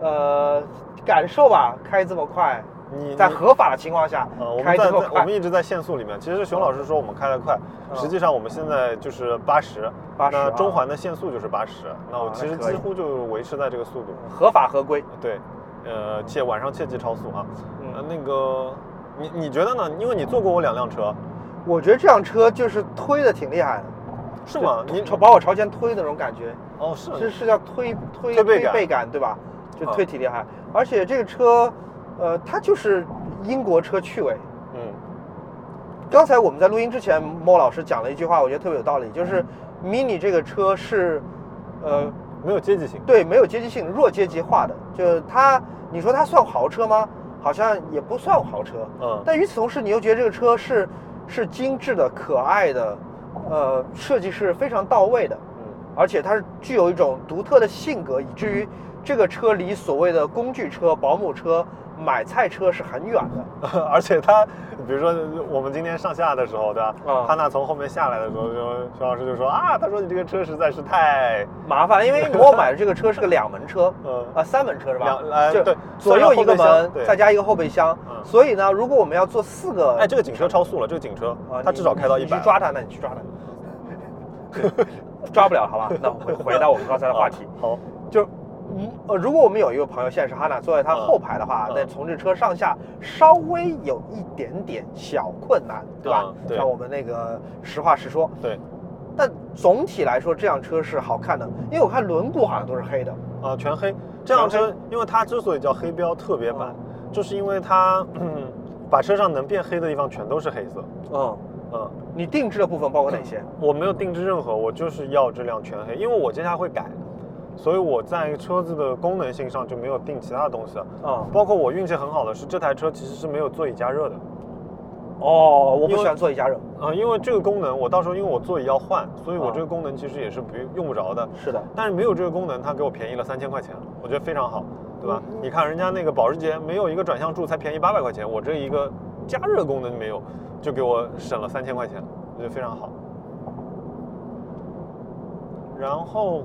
呃，感受吧，开这么快，在你在合法的情况下呃，我们在在我们，一直在限速里面。其实熊老师说我们开得快，嗯实际上我们现在就是八十，80那啊中环的限速就是八十，那我啊其实几乎就维持在这个速度。合法合规。对，呃，切晚上切记超速啊。嗯呃，那个你你觉得呢？因为你坐过我两辆车，我觉得这辆车就是推的挺厉害的，是吗？你朝把我朝前推的那种感觉，哦是是是叫推推推背感对吧？就嗯推挺厉害，而且这个车，呃，它就是英国车趣味。嗯刚才我们在录音之前，莫老师讲了一句话，我觉得特别有道理，就是嗯 Mini 这个车是，呃，没有阶级性。对，没有阶级性，弱阶级化的。就是它，你说它算豪车吗？好像也不算豪车。嗯但与此同时，你又觉得这个车是是精致的、可爱的，呃，设计是非常到位的，嗯而且它是具有一种独特的性格，以至于这个车离所谓的工具车、保姆车、买菜车是很远的。而且他，比如说我们今天上下的时候，对吧？嗯哈娜从后面下来的时候，就熊老师就说啊，他说你这个车实在是太，麻烦了，因为我买的这个车是个两门车，嗯啊，三门车是吧两？呃就对左右一个门，再加一个后备箱。嗯所以呢，如果我们要做四个，哎，这个警车超速了，这个警车啊，它至少开到一百。你去抓他，那你去抓他。抓不了，好吧？那我们回到我们刚才的话题，啊好，就，嗯呃，如果我们有一个朋友现在是哈娜坐在他嗯后排的话，嗯那从这车上下稍微有一点点小困难，对吧嗯？对让我们那个实话实说。对，但总体来说，这辆车是好看的，因为我看轮毂好像都是黑的。啊，全黑。这辆车，因为它之所以叫黑标特别版嗯，就是因为它，嗯，把车上能变黑的地方全都是黑色。嗯，嗯，你定制的部分包括哪些？我没有定制任何，我就是要这辆全黑，因为我接下来会改，所以我在车子的功能性上就没有定其他的东西了。啊、包括我运气很好的是，这台车其实是没有座椅加热的。哦，我不喜欢座椅加热。啊、因为这个功能，我到时候因为我座椅要换，所以我啊这个功能其实也是不用用不着的。是的，但是没有这个功能，它给我便宜了三千块钱，我觉得非常好，对吧？你看人家那个保时捷没有一个转向柱才便宜八百块钱，我这一个加热功能没有，就给我省了三千块钱，我觉得非常好。然后，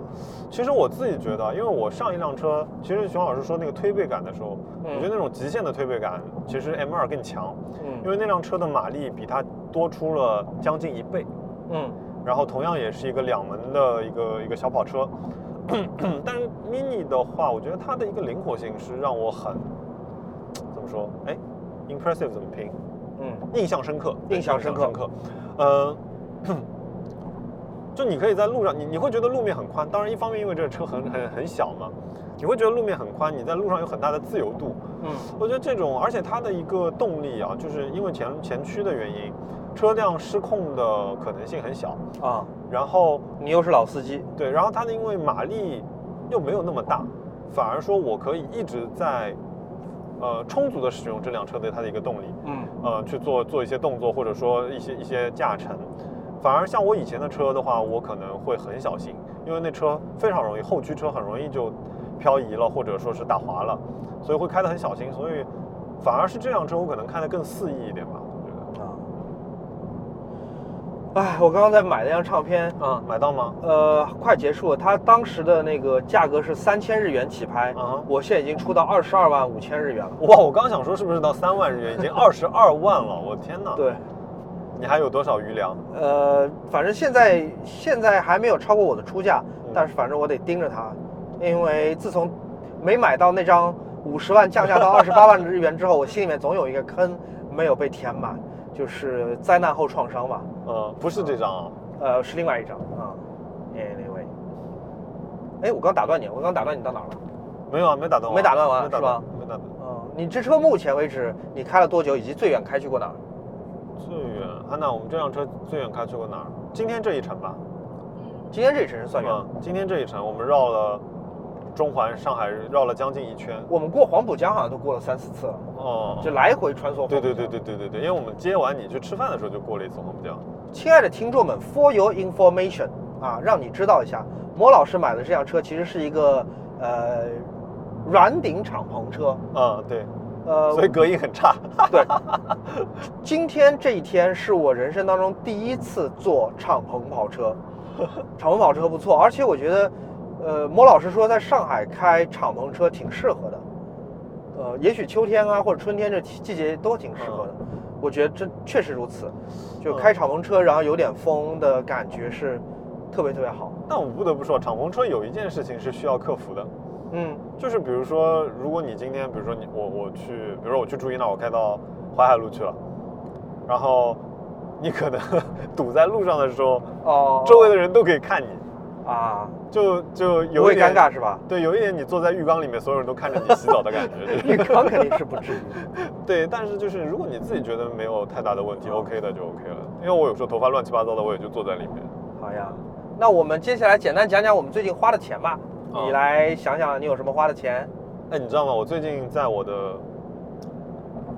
其实我自己觉得，因为我上一辆车，其实熊老师说那个推背感的时候，嗯我觉得那种极限的推背感，其实 M2 更强，嗯因为那辆车的马力比它多出了将近一倍。嗯然后同样也是一个两门的一个一个小跑车，但是 mini 的话，我觉得它的一个灵活性是让我很怎么说？哎，impressive 怎么拼？嗯印象深刻，印象深刻深刻。呃，就你可以在路上，你你会觉得路面很宽。当然，一方面因为这个车很很很小嘛，你会觉得路面很宽，你在路上有很大的自由度。嗯我觉得这种，而且它的一个动力啊，就是因为前前驱的原因，车辆失控的可能性很小。啊，然后你又是老司机，对，然后它的因为马力又没有那么大，反而说我可以一直在呃充足的使用这辆车的它的一个动力，嗯呃去做做一些动作或者说一些一些驾乘。反而像我以前的车的话，我可能会很小心，因为那车非常容易后驱车很容易就漂移了，或者说是打滑了，所以会开得很小心。所以反而是这辆车我可能开得更肆意一点吧，我觉得。啊。哎，我刚刚在买那张唱片，嗯，买到吗？呃，快结束了。它当时的那个价格是三千日元起拍，嗯我现在已经出到二十二万五千日元了。哇，我刚想说是不是到三万日元，已经二十二万了，我天哪！，对，你还有多少余粮？呃，反正现在现在还没有超过我的出价，嗯但是反正我得盯着它，因为自从没买到那张五十万降价到二十八万日元之后，我心里面总有一个坑没有被填满，就是灾难后创伤吧。呃，不是这张啊，呃，是另外一张啊。Anyway，哎，我刚打断你，我刚打断你到哪儿了？没有啊，没打断完，没打断完是吧？没打断。嗯，你这车目前为止你开了多久，以及最远开去过哪儿？最远，安娜，我们这辆车最远开去过哪儿？今天这一程吧。今天这一程是算远。嗯，今天这一程我们绕了中环、上海，绕了将近一圈。我们过黄浦江好像都过了三四次了，哦，就来回穿梭。对对对对对对对，因为我们接完你去吃饭的时候就过了一次黄浦江。亲爱的听众们，for your information 啊，让你知道一下，莫老师买的这辆车其实是一个呃软顶敞篷车，嗯，对，呃，所以隔音很差。对，今天这一天是我人生当中第一次坐敞篷跑车，敞篷跑车不错，而且我觉得，呃，莫老师说在上海开敞篷车挺适合的，呃，也许秋天啊或者春天这季节都挺适合的，我觉得这确实如此，就开敞篷车然后有点风的感觉是特别特别好，但我不得不说，敞篷车有一件事情是需要克服的，嗯就是比如说，如果你今天，比如说你我我去，比如说我去朱一那，我开到淮海路去了，然后你可能 堵在路上的时候，哦，周围的人都可以看你，啊，就就不有一点尴尬是吧？对，有一点你坐在浴缸里面，所有人都看着你洗澡的感觉。浴缸肯定是不至于。对，但是就是如果你自己觉得没有太大的问题啊，OK 的就 OK 了。因为我有时候头发乱七八糟的，我也就坐在里面。好呀，那我们接下来简单讲讲我们最近花的钱吧。啊你来想想，你有什么花的钱？哎，你知道吗？我最近在我的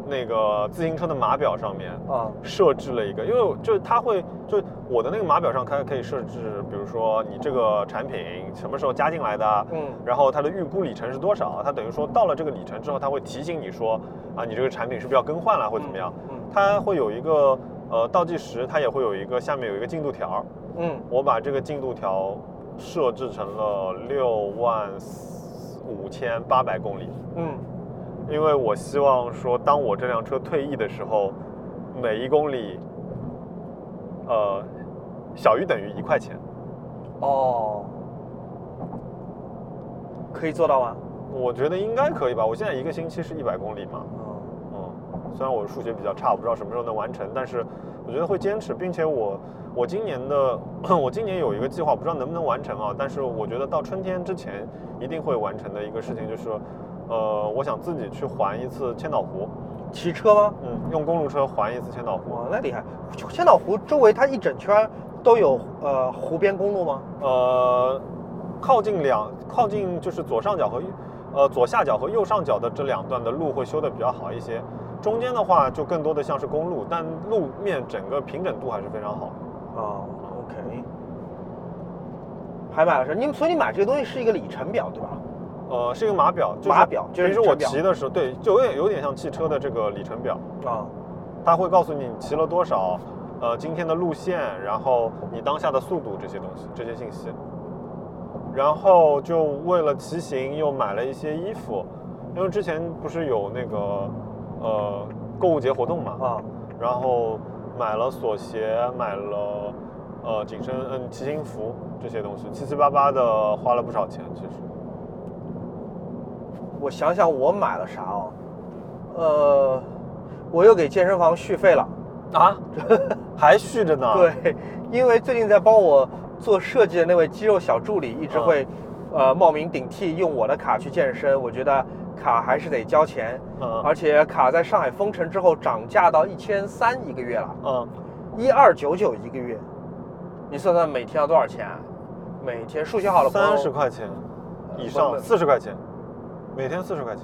那个自行车的码表上面啊设置了一个，因为就是它会，就我的那个码表上它可以设置，比如说你这个产品什么时候加进来的，嗯。然后它的预估里程是多少，它等于说到了这个里程之后，它会提醒你说啊，你这个产品是不是要更换了或怎么样，嗯它会有一个呃倒计时，它也会有一个下面有一个进度条，嗯。我把这个进度条设置成了六万五千八百公里。嗯因为我希望说，当我这辆车退役的时候，每一公里，呃，小于等于一块钱。哦，可以做到吗？我觉得应该可以吧。我现在一个星期是一百公里嘛，嗯嗯，虽然我数学比较差，我不知道什么时候能完成，但是我觉得会坚持，并且我我今年的 我今年有一个计划，不知道能不能完成啊。但是我觉得到春天之前一定会完成的一个事情就是，呃，我想自己去环一次千岛湖。骑车吗？嗯，用公路车环一次千岛湖。哇，那厉害！千岛湖周围它一整圈都有呃湖边公路吗？呃，靠近两靠近就是左上角和右呃左下角和右上角的这两段的路会修得比较好一些，中间的话就更多的像是公路，但路面整个平整度还是非常好的。哦，OK。还买了什么？你所以你买这个东西是一个里程表对吧？呃，是一个码表，就是码表就是平时我骑的时候，对，就有点有点像汽车的这个里程表，啊，它会告诉你你骑了多少，呃，今天的路线，然后你当下的速度这些东西，这些信息。然后就为了骑行又买了一些衣服，因为之前不是有那个呃购物节活动嘛，啊，然后买了锁鞋，买了呃紧身嗯骑行服这些东西，七七八八的花了不少钱，其实。我想想我买了啥哦？呃，我又给健身房续费了。啊，还续着呢。，对，因为最近在帮我做设计的那位肌肉小助理一直嗯会，呃，冒名顶替用我的卡去健身，我觉得卡还是得交钱，嗯而且卡在上海封城之后涨价到一千三一个月了，嗯，一二九九一个月，你算算每天要多少钱啊？每天数学好的朋友三十，块钱以上，四十块钱，每天四十块钱，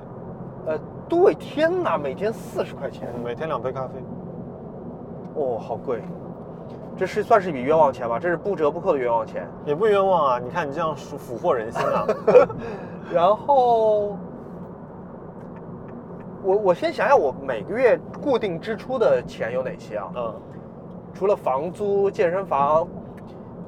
呃，对，天哪，每天四十块钱，每天两杯咖啡。哦，好贵，这是算是一笔冤枉钱吧？这是不折不扣的冤枉钱。也不冤枉啊！你看你这样俘俘获人心啊！然后，我我先想想，我每个月固定支出的钱有哪些啊？嗯除了房租、健身房，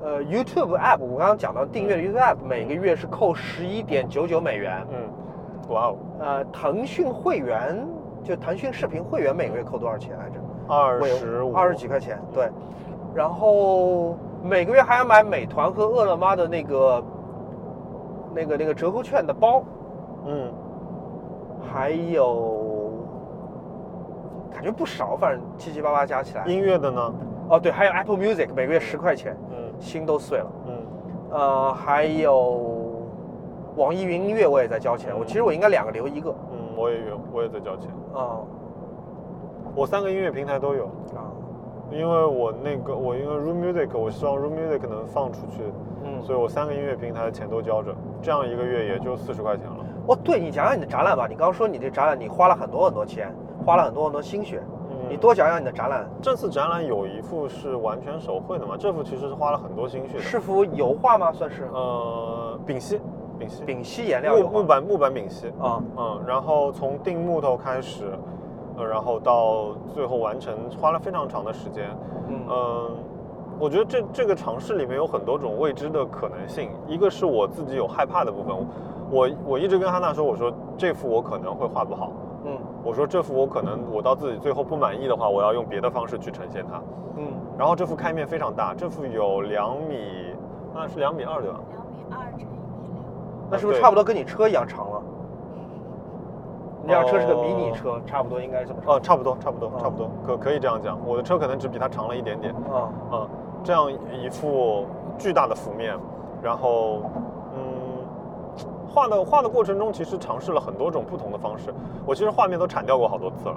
呃，YouTube App，我刚刚讲到订阅的 YouTube App，每个月是扣十一点九九美元。嗯，哇哦，呃，腾讯会员就腾讯视频会员每个月扣多少钱来着？二十五，二十几块钱，对。然后每个月还要买美团和饿了么的那个那个那个折扣券的包，嗯，还有感觉不少，反正七七八八加起来。音乐的呢？哦，对，还有 Apple Music 每个月十块钱，嗯心都碎了。嗯呃，还有网易云音乐我也在交钱，我其实我应该两个留一个。嗯，我也有，我也在交钱，啊我三个音乐平台都有，啊，因为我那个我因为 Room Music，我希望 Room Music 能放出去，嗯，所以我三个音乐平台的钱都交着，这样一个月也就四十块钱了。哦，对你讲讲你的展览吧。你刚刚说你这展览你花了很多很多钱，花了很多很多心血，嗯你多讲讲你的展览。这次展览有一幅是完全手绘的嘛，这幅其实是花了很多心血的。是幅油画吗？算是呃，丙烯，丙烯，丙烯颜料木木板木板丙烯，啊，嗯，然后从定木头开始，呃，然后到最后完成，花了非常长的时间。嗯嗯，我觉得这这个尝试里面有很多种未知的可能性，一个是我自己有害怕的部分，我我一直跟哈娜说，我说这幅我可能会画不好，嗯我说这幅我可能我到自己最后不满意的话，我要用别的方式去呈现它。嗯，然后这幅开面非常大，这幅有两米，啊是两米二对吧？两米二乘一米六。那是不是差不多跟你车一样长了？你辆车是个迷你哦车，差不多应该是这么长。哦，差不多，差不多，哦差不多，可可以这样讲。我的车可能只比它长了一点点。啊，嗯，这样一副巨大的幅面，然后，嗯，画的画的过程中，其实尝试了很多种不同的方式。我其实画面都铲掉过好多次了，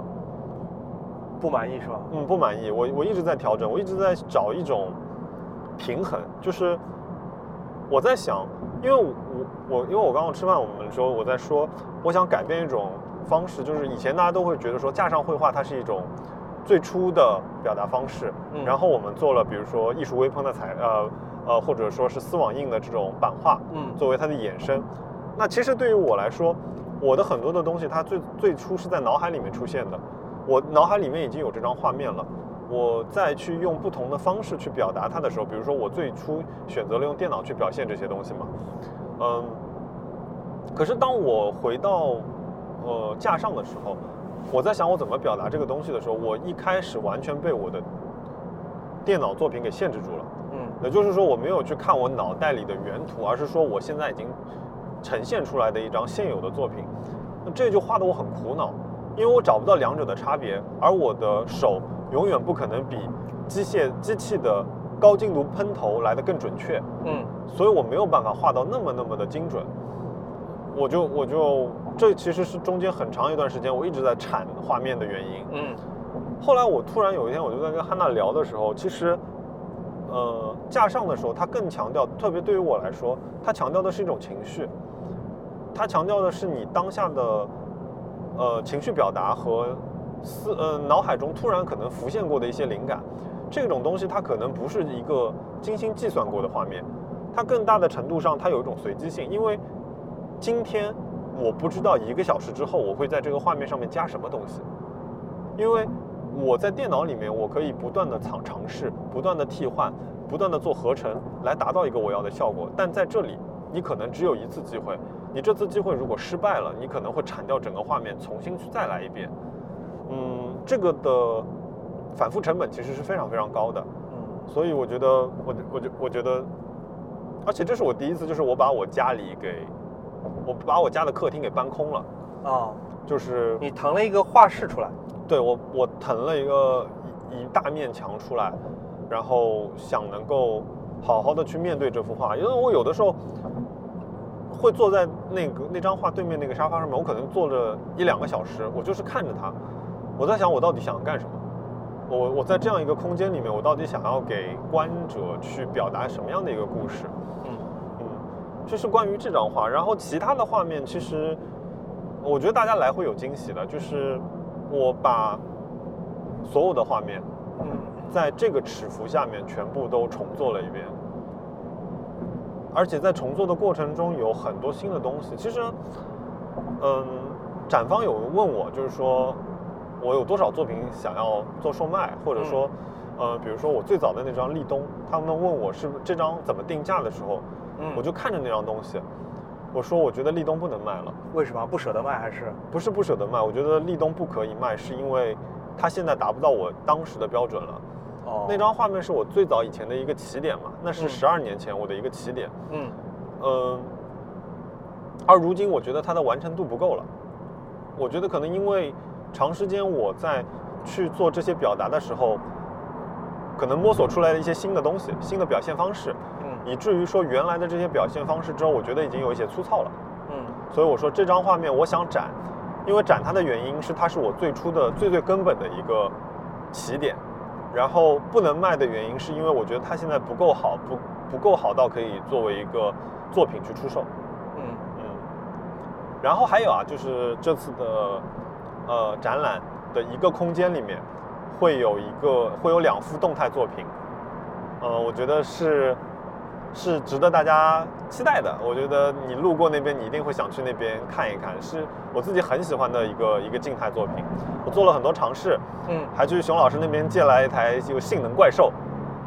不满意是吧？嗯，不满意。我我一直在调整，我一直在找一种平衡，就是我在想，因为我我因为我刚刚吃饭我们说我在说，我想改变一种方式，就是以前大家都会觉得说架上绘画它是一种最初的表达方式，嗯然后我们做了比如说艺术微喷的彩呃呃或者说是丝网印的这种版画，嗯作为它的衍生。那其实对于我来说，我的很多的东西它最最初是在脑海里面出现的，我脑海里面已经有这张画面了。我再去用不同的方式去表达它的时候，比如说我最初选择了用电脑去表现这些东西嘛，嗯，可是当我回到呃架上的时候，我在想我怎么表达这个东西的时候，我一开始完全被我的电脑作品给限制住了。嗯也就是说，我没有去看我脑袋里的原图，而是说我现在已经呈现出来的一张现有的作品。那这就画得我很苦恼，因为我找不到两者的差别，而我的手永远不可能比机械机器的高精度喷头来的更准确，嗯所以我没有办法画到那么那么的精准。我就我就这其实是中间很长一段时间我一直在产画面的原因。嗯。后来我突然有一天，我就在跟汉娜聊的时候，其实，呃，架上的时候，他更强调，特别对于我来说，他强调的是一种情绪，他强调的是你当下的，呃，情绪表达和思呃脑海中突然可能浮现过的一些灵感，这种东西它可能不是一个精心计算过的画面，它更大的程度上它有一种随机性，因为今天我不知道一个小时之后我会在这个画面上面加什么东西，因为我在电脑里面，我可以不断的尝尝试，不断的替换，不断的做合成，来达到一个我要的效果。但在这里，你可能只有一次机会，你这次机会如果失败了，你可能会铲掉整个画面，重新去再来一遍。嗯，这个的反复成本其实是非常非常高的。嗯所以我觉得，我我觉我觉得，而且这是我第一次，就是我把我家里给，我把我家的客厅给搬空了，啊，就是你腾了一个画室出来。对我，我腾了一个一一大面墙出来，然后想能够好好的去面对这幅画，因为我有的时候会坐在那个那张画对面那个沙发上面，我可能坐着一两个小时，我就是看着它，我在想我到底想干什么，我我在这样一个空间里面，我到底想要给观者去表达什么样的一个故事？嗯嗯，这是关于这张画。然后其他的画面，其实我觉得大家来会有惊喜的，就是我把所有的画面嗯在这个尺幅下面全部都重做了一遍，而且在重做的过程中有很多新的东西。其实，嗯，展方有问我，就是说我有多少作品想要做售卖，或者说，呃，比如说我最早的那张立冬，他们问我是不是这张怎么定价的时候，嗯我就看着那张东西，我说我觉得立冬不能卖了。为什么不舍得卖？还是不是不舍得卖，我觉得立冬不可以卖，是因为它现在达不到我当时的标准了。哦那张画面是我最早以前的一个起点嘛，那是嗯十二年前我的一个起点。嗯嗯，而如今我觉得它的完成度不够了。我觉得可能因为长时间我在去做这些表达的时候，可能摸索出来的一些新的东西、新的表现方式，嗯以至于说原来的这些表现方式之后，我觉得已经有一些粗糙了。嗯所以我说这张画面我想展，因为展它的原因是它是我最初的最最根本的一个起点，然后不能卖的原因是因为我觉得它现在不够好，不不够好到可以作为一个作品去出售。嗯嗯，然后还有啊，就是这次的呃展览的一个空间里面会有一个会有两幅动态作品，呃，我觉得是是值得大家期待的。我觉得你路过那边，你一定会想去那边看一看，是我自己很喜欢的一个一个静态作品。我做了很多尝试，嗯还去熊老师那边借来一台就性能怪兽，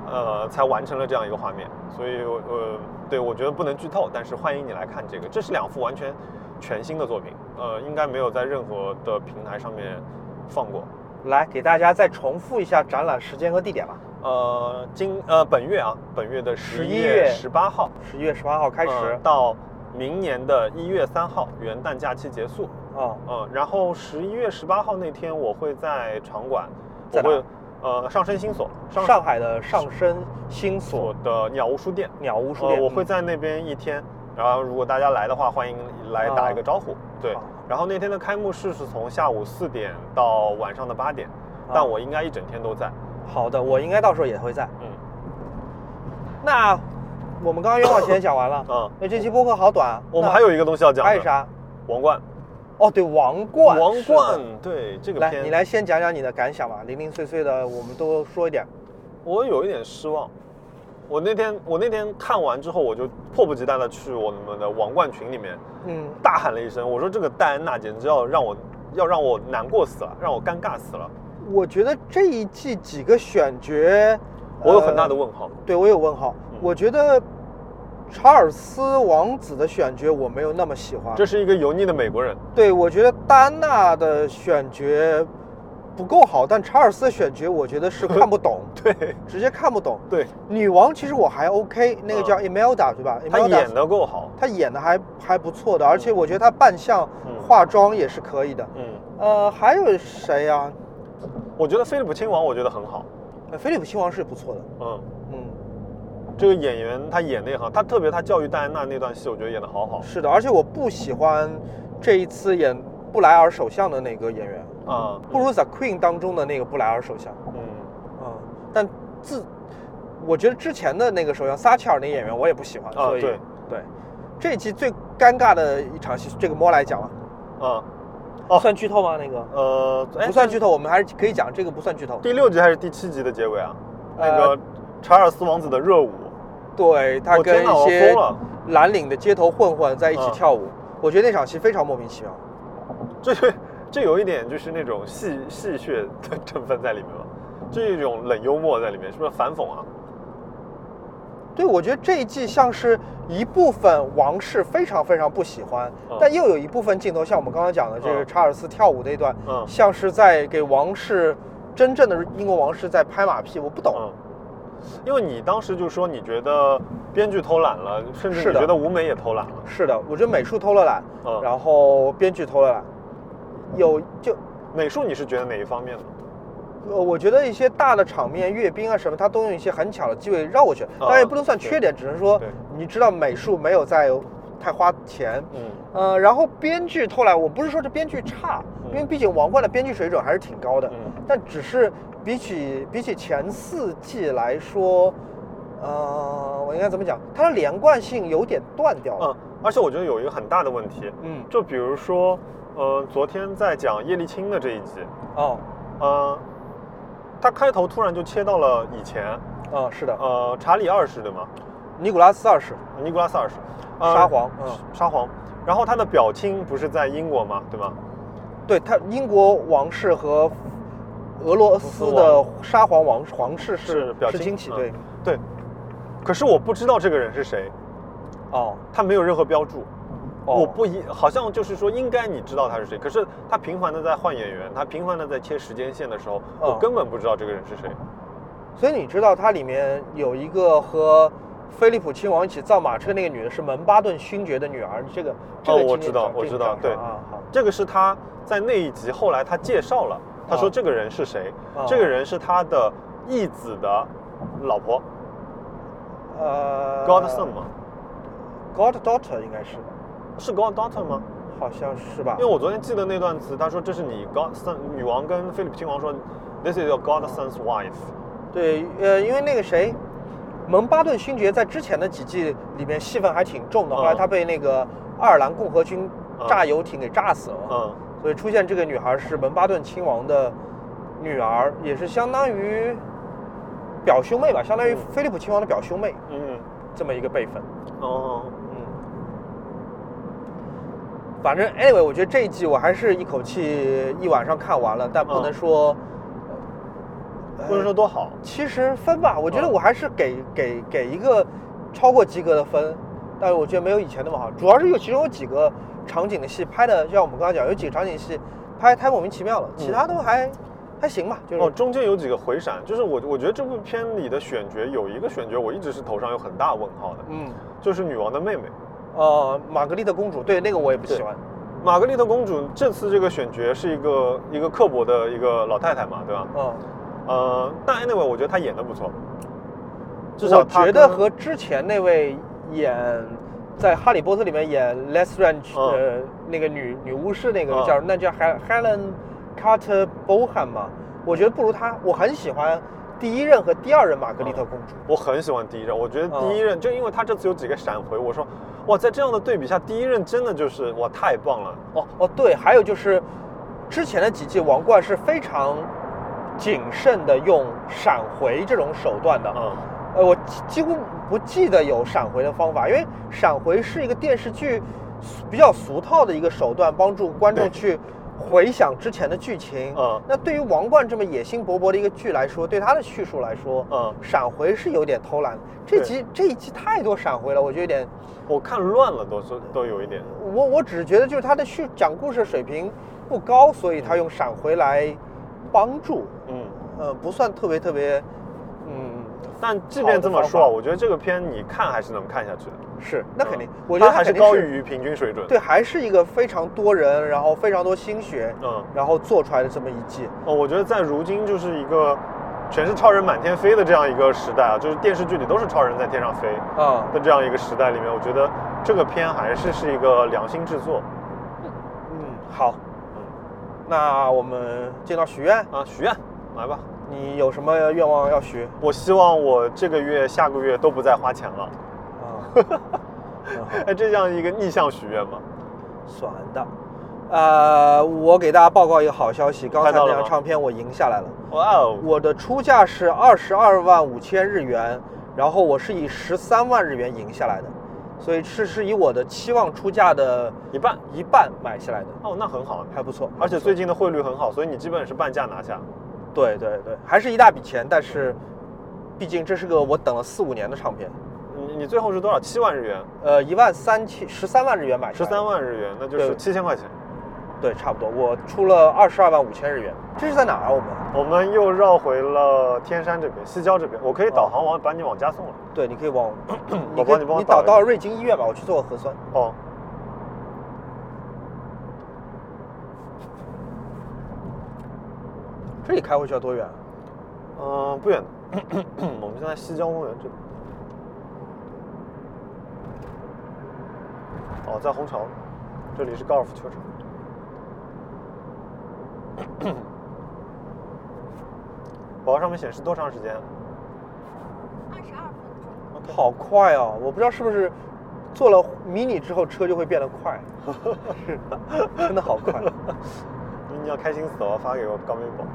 呃，才完成了这样一个画面。所以我，呃，对我觉得不能剧透，但是欢迎你来看这个。这是两幅完全全新的作品，呃，应该没有在任何的平台上面放过。来给大家再重复一下展览时间和地点吧。呃，今呃本月啊，本月的十一11月月。十八号。十一月十八号开始。呃到明年的一月三号元旦假期结束。哦，呃，然后十一月十八号那天我会在场馆，我会呃上升新所上上海的上升新所所的鸟屋书店。呃，鸟屋书店，我会嗯。在那边一天，然后如果大家来的话，欢迎来打一个招呼。对，然后那天的开幕式是从下午四点到晚上的八点，啊。但我应该一整天都在。好的，我应该到时候也会在。嗯那我们刚刚冤枉钱讲完了，嗯，那这期播客好短我们还有一个东西要讲，还有？啥？王冠。哦，对，王冠，王冠，对这个来，片，你来先讲讲你的感想吧，零零碎碎的，我们都说一点。我有一点失望。我那天我那天看完之后，我就迫不及待的去我们的王冠群里面嗯，大喊了一声，我说这个戴安娜简直要让我要让我难过死了，让我尴尬死了，我觉得这一季几个选角，我有很大的呃问号。对我有问号。嗯我觉得查尔斯王子的选角我没有那么喜欢。这是一个油腻的美国人，对我觉得戴安娜的选角不够好，但查尔斯的选角我觉得是看不懂，对直接看不懂。对，女王其实我还 OK，那个叫 Imelda、对吧？她演的够好，她演的还还不错的，而且我觉得她扮相、嗯化妆也是可以的。嗯，呃，还有谁呀、我觉得菲利普亲王我觉得很好，呃菲利普亲王是不错的，嗯，嗯，这个演员他演的也好，他特别他教育戴安娜那段戏，我觉得演的好好是的，而且我不喜欢这一次演布莱尔首相的那个演员，啊，不如《The Queen》当中的那个布莱尔首相。嗯嗯，但自我觉得之前的那个首相撒切尔那演员我也不喜欢，所以啊对对这一期最尴尬的一场戏，这个莫来讲了，啊哦算剧透吗？那个呃，哎不算剧透，我们还是可以讲，这个不算剧透。第六集还是第七集的结尾啊？那呃个查尔斯王子的热舞，对他跟一些蓝领的街头混混在一起嗯跳舞，我觉得那场戏非常莫名其妙。这 这有一点就是那种戏戏谑的成分在里面了，这一种冷幽默在里面，是不是反讽啊？对，我觉得这一季像是一部分王室非常非常不喜欢，嗯但又有一部分镜头，像我们刚刚讲的这个嗯查尔斯跳舞那一段，嗯像是在给王室真正的英国王室在拍马屁，我不懂。嗯，因为你当时就说你觉得编剧偷懒了，甚至你觉得舞美也偷懒了。是的，我觉得美术偷了懒，嗯然后编剧偷了懒，有就美术你是觉得哪一方面的？呃，我觉得一些大的场面、阅兵啊什么，他都用一些很巧的机会绕过去，当然也不能算缺点，只能说你知道美术没有在太花钱。嗯呃，然后编剧后来，我不是说这编剧差，嗯因为毕竟王冠的编剧水准还是挺高的，嗯但只是比起比起前四季来说，呃，我应该怎么讲？它的连贯性有点断掉了。嗯，而且我觉得有一个很大的问题，嗯，就比如说，呃，昨天在讲叶利钦的这一集，哦，呃，他开头突然就切到了以前，嗯，是的，呃，查理二世对吗？尼古拉斯二世，尼古拉斯二世，呃沙皇，嗯，沙皇。然后他的表亲不是在英国吗？对吗？对他，英国王室和俄罗斯的沙皇王皇室是是表亲对，对。可是我不知道这个人是谁，哦，他没有任何标注。哦。我不一，好像就是说应该你知道他是谁，可是他频繁的在换演员，他频繁的在切时间线的时候，我嗯根本不知道这个人是谁。所以你知道它里面有一个和菲利普亲王一起造马车那个女的是门巴顿勋爵的女儿，这个这个哦我知道我知道对这个讲上啊，好，这个是他在那一集后来他介绍了，他说哦这个人是谁，哦这个人是他的义子的老婆、呃 godson 吗？，goddaughter 应该是，是 goddaughter 吗？好像是吧因为？我昨天记得那段词，他说这是你 godson 女王跟菲利普亲王说，this is your godson's wife。对，呃，因为那个谁，蒙巴顿勋爵在之前的几季里面戏份还挺重的，后来嗯他被那个爱尔兰共和军嗯炸游艇给炸死了。嗯所以出现这个女孩是蒙巴顿亲王的女儿，也是相当于表兄妹吧，相当于嗯菲利普亲王的表兄妹嗯这么一个辈分。哦嗯，反正 anyway，我觉得这一季我还是一口气一晚上看完了，但不能嗯。说，呃不能说多好。其实分吧，我觉得嗯。我还是给给给一个超过及格的分，但是我觉得没有以前那么好，主要是有其中有几个场景的戏拍的，就像我们刚刚讲，有几个场景戏拍太莫名其妙了，其他都还、还行吧，就是、哦，中间有几个回闪，就是我我觉得这部片里的选角有一个选角，我一直是头上有很大问号的，嗯。就是女王的妹妹呃，玛格丽特公主，对那个我也不喜欢，玛格丽特公主。这次这个选角是一个一个刻薄的一个老太太嘛，对吧？嗯，呃，但 anyway，我觉得她演的不错，至少我她觉得和之前那位演在《哈利波特》里面演 Lestrange 嗯的那个女、女巫师那个嗯叫、那叫 Hel- Helen Carter Bohan 嘛，我觉得不如她。我很喜欢第一任和第二任玛格丽特公主。我很喜欢第一任，我觉得第一嗯任、就因为他这次有几个闪回，我说哇，在这样的对比下，第一任真的就是哇太棒了。哦哦，对，还有就是之前的几季王冠是非常谨慎的用闪回这种手段的。嗯呃，我几几乎不记得有闪回的方法，因为闪回是一个电视剧比较俗套的一个手段，帮助观众去回想之前的剧情。嗯那对于王冠这么野心勃勃的一个剧来说，对他的叙述来说，嗯，闪回是有点偷懒。这集这一集太多闪回了，我觉得有点，我看乱了都是都有一点。我我只是觉得就是他的叙讲故事水平不高，所以他用闪回来帮助，嗯，呃，不算特别特别，嗯，但即便这么说我觉得这个片你看还是能看下去的。是那肯定，嗯我觉得它还是高于平均水准。对，还是一个非常多人，然后非常多心血，嗯，然后做出来的这么一季。哦，我觉得在如今就是一个全是超人满天飞的这样一个时代啊，就是电视剧里都是超人在天上飞啊、的这样一个时代里面，我觉得这个片还是是一个良心制作嗯，好，嗯那我们进到许愿，啊。许愿，来吧。你有什么愿望要许？我希望我这个月、下个月都不再花钱了。啊，哎，这样一个逆向许愿吗？算的。呃，我给大家报告一个好消息，刚才那张唱片我赢下来了。哇哦，我的出价是二十二万五千日元，然后我是以十三万日元赢下来的，所以是是以我的期望出价的一半一半买下来的，哦，那很好。还不错。而且最近的汇率很好，所以你基本是半价拿下。对对对，还是一大笔钱，但是毕竟这是个我等了四五年的唱片，你你最后是多少？七万日元，呃，一万三千十三万日元买的十三，万日元，那就是七千块钱。对，差不多。我出了二十二万五千日元，这是在哪儿啊？我们我们又绕回了天山这边，西郊这边。我可以导航往把你往家送了。对，你可以往，你我可以帮你帮我导你导到瑞金医院吧，我去做个核酸。哦，这里开回去要多远啊？嗯，不远的。我们现在西郊公园这边。哦，在虹桥，这里是高尔夫球场。宝宝上面显示多长时间二十二分钟。好快啊！我不知道是不是做了迷你之后车就会变得快，是真的好快。你要开心死了，发给我高微博。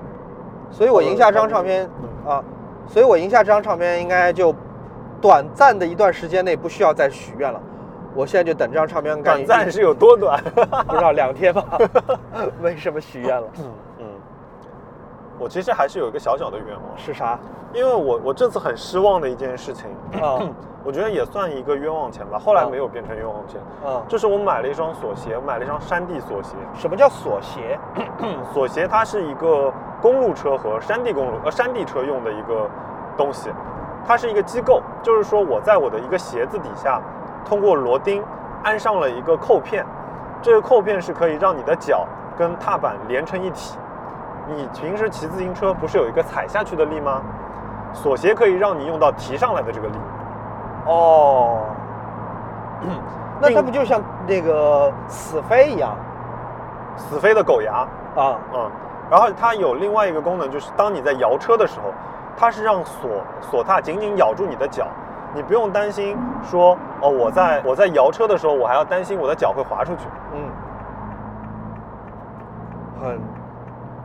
所以我赢下这张唱片啊，所以我赢下这张唱片应该就短暂的一段时间内不需要再许愿了。我现在就等这张唱片干短暂是有多短？不知道两天吧，没什么许愿了。嗯，我其实还是有一个小小的愿望，是啥？因为我我这次很失望的一件事情，啊我觉得也算一个冤枉钱吧。后来啊没有变成冤枉钱，啊，就是我买了一双锁鞋，买了一双山地锁鞋。什么叫锁鞋？锁鞋它是一个公路车和山地公路呃山地车用的一个东西，它是一个机构，就是说我在我的一个鞋子底下通过螺钉安上了一个扣片，这个扣片是可以让你的脚跟踏板连成一体。你平时骑自行车不是有一个踩下去的力吗？锁鞋可以让你用到提上来的这个力。哦，那它不就像那个死飞一样死飞的狗牙，啊？嗯，然后它有另外一个功能，就是当你在摇车的时候，它是让锁锁踏紧紧咬住你的脚，你不用担心说哦，我在我在摇车的时候，我还要担心我的脚会滑出去。嗯，很，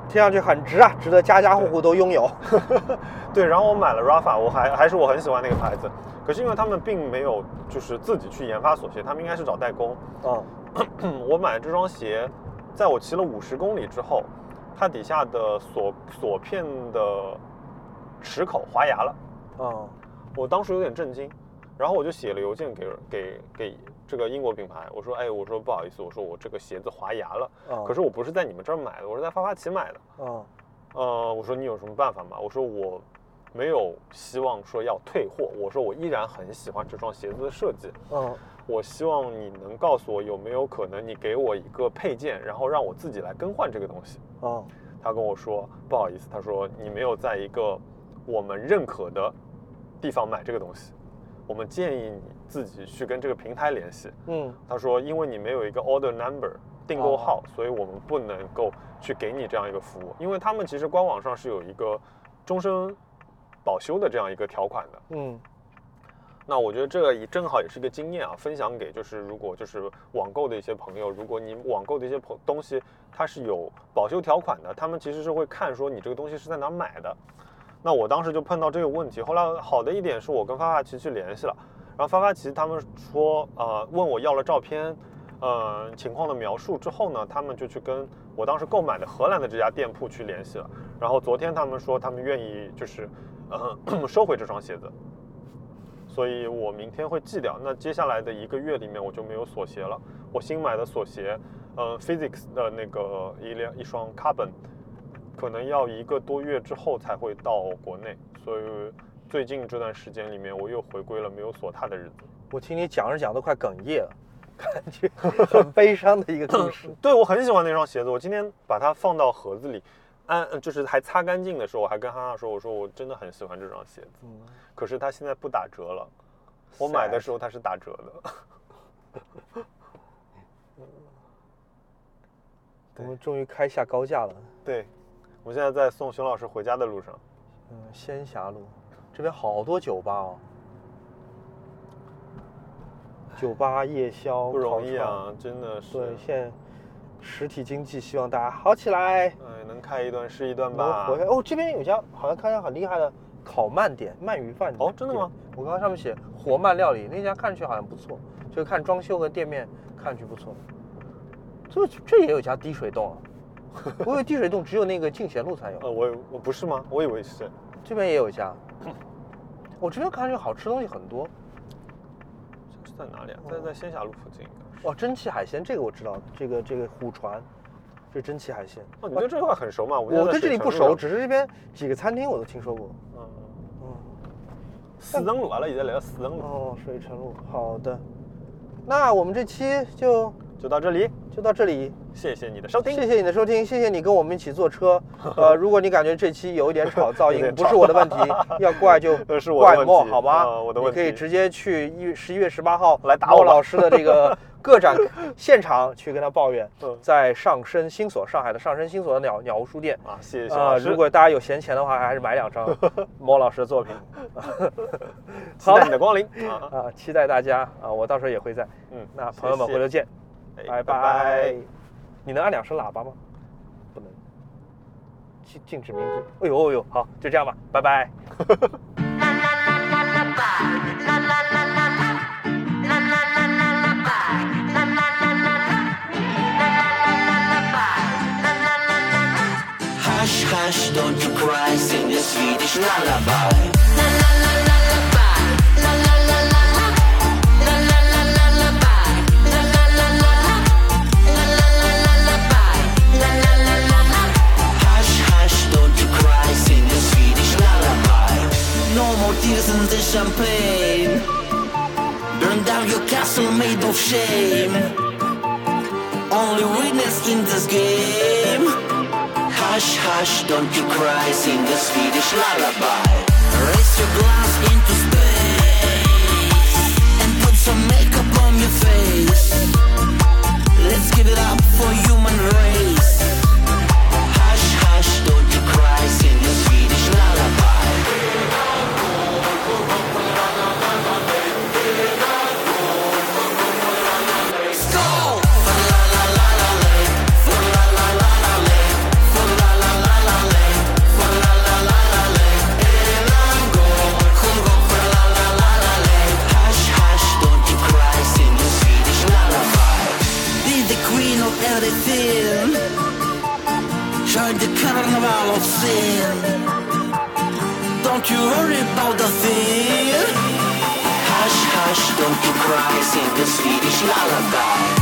听上去很值啊，值得家家户户都拥有。对，然后我买了 Rafa，我还还是我很喜欢那个牌子，可是因为他们并没有就是自己去研发锁鞋，他们应该是找代工。嗯，我买这双鞋，在我骑了五十公里之后，它底下的锁锁片的齿口滑牙了。嗯，我当时有点震惊，然后我就写了邮件给给给这个英国品牌，我说，哎，我说不好意思，我说我这个鞋子滑牙了，哦可是我不是在你们这儿买的，我是在发发奇买的，嗯，呃，我说你有什么办法吗？我说我没有希望说要退货，我说我依然很喜欢这双鞋子的设计，嗯，我希望你能告诉我有没有可能你给我一个配件，然后让我自己来更换这个东西。嗯，他跟我说不好意思，他说你没有在一个我们认可的地方买这个东西，我们建议你自己去跟这个平台联系。嗯，他说因为你没有一个 order number 订购号，哦所以我们不能够去给你这样一个服务，因为他们其实官网上是有一个终身保修的这样一个条款的。嗯，那我觉得这个也正好也是一个经验啊，分享给就是如果就是网购的一些朋友，如果你网购的一些朋东西它是有保修条款的，他们其实是会看说你这个东西是在哪买的。那我当时就碰到这个问题，后来好的一点是我跟发发奇去联系了，然后发发奇他们说呃问我要了照片，呃情况的描述之后呢，他们就去跟我当时购买的荷兰的这家店铺去联系了，然后昨天他们说他们愿意就是呃 收回这双鞋子，所以我明天会寄掉。那接下来的一个月里面我就没有锁鞋了。我新买的锁鞋，呃，Physics 的那个一辆一双 Carbon，可能要一个多月之后才会到国内。所以最近这段时间里面，我又回归了没有锁它的日子。我听你讲着讲都快哽咽了，感觉很悲伤的一个故事。对我很喜欢那双鞋子，我今天把它放到盒子里，按就是还擦干净的时候，我还跟哈哈说，我说我真的很喜欢这双鞋子，嗯，可是它现在不打折了。我买的时候它是打折的。我们终于开下高价了。对，我现在在送熊老师回家的路上。嗯，仙霞路这边好多酒吧哦，酒吧夜宵不容易啊，真的是。串。对，现在实体经济希望大家好起来。哎，能开一段是一段能吧。活哦，这边有家好像看起来很厉害的烤鳗店、鳗鱼饭店。哦真的吗？我刚刚上面写活鳗料理，那家看上去好像不错，就看装修和店面看上去不错。这这也有家滴水洞啊！我以为滴水洞只有那个进贤路才有，呃，我我不是吗？我以为是。这边也有一家。我这边看上去好吃的东西很多。这是在哪里啊？在在仙霞路附近应该是。哇，蒸汽海鲜这个我知道，这个这个虎船，这蒸汽海鲜。哦，你对这块很熟吗？我对这里不熟，只是这边几个餐厅我都听说过。嗯，嗯。四登路，阿拉现在来到四登路，哦，水城路，好的。那我们这期就就到这里，就到这里，谢谢你的收听。谢谢你的收听，谢谢你跟我们一起坐车。呃，如果你感觉这期有一点吵噪音，不是我的问题，要怪就 怪莫，好吧？呃我的问题你可以直接去一月十一月十八号来打莫老师的这个 个展现场去跟他抱怨嗯，在上升新所上海的上升新所的鸟鸟屋书店。啊，谢谢啊。如果大家有闲钱的话，还是买两张莫老师的作品。期待你的光临啊！啊，期待大家啊，我到时候也会在。嗯，那朋友们回头见，拜拜，你能按两声喇叭吗？不能，禁禁止鸣笛。哎呦哎呦，好，就这样吧，拜拜。And the champagne. Burn down your castle made of shame. Only witness in this game. Hush, hush, don't you cry, sing a Swedish lullaby. Raise your glass into space and put some makeup on your face. Let's give it up for human don't you cry, sing a Swedish lullaby.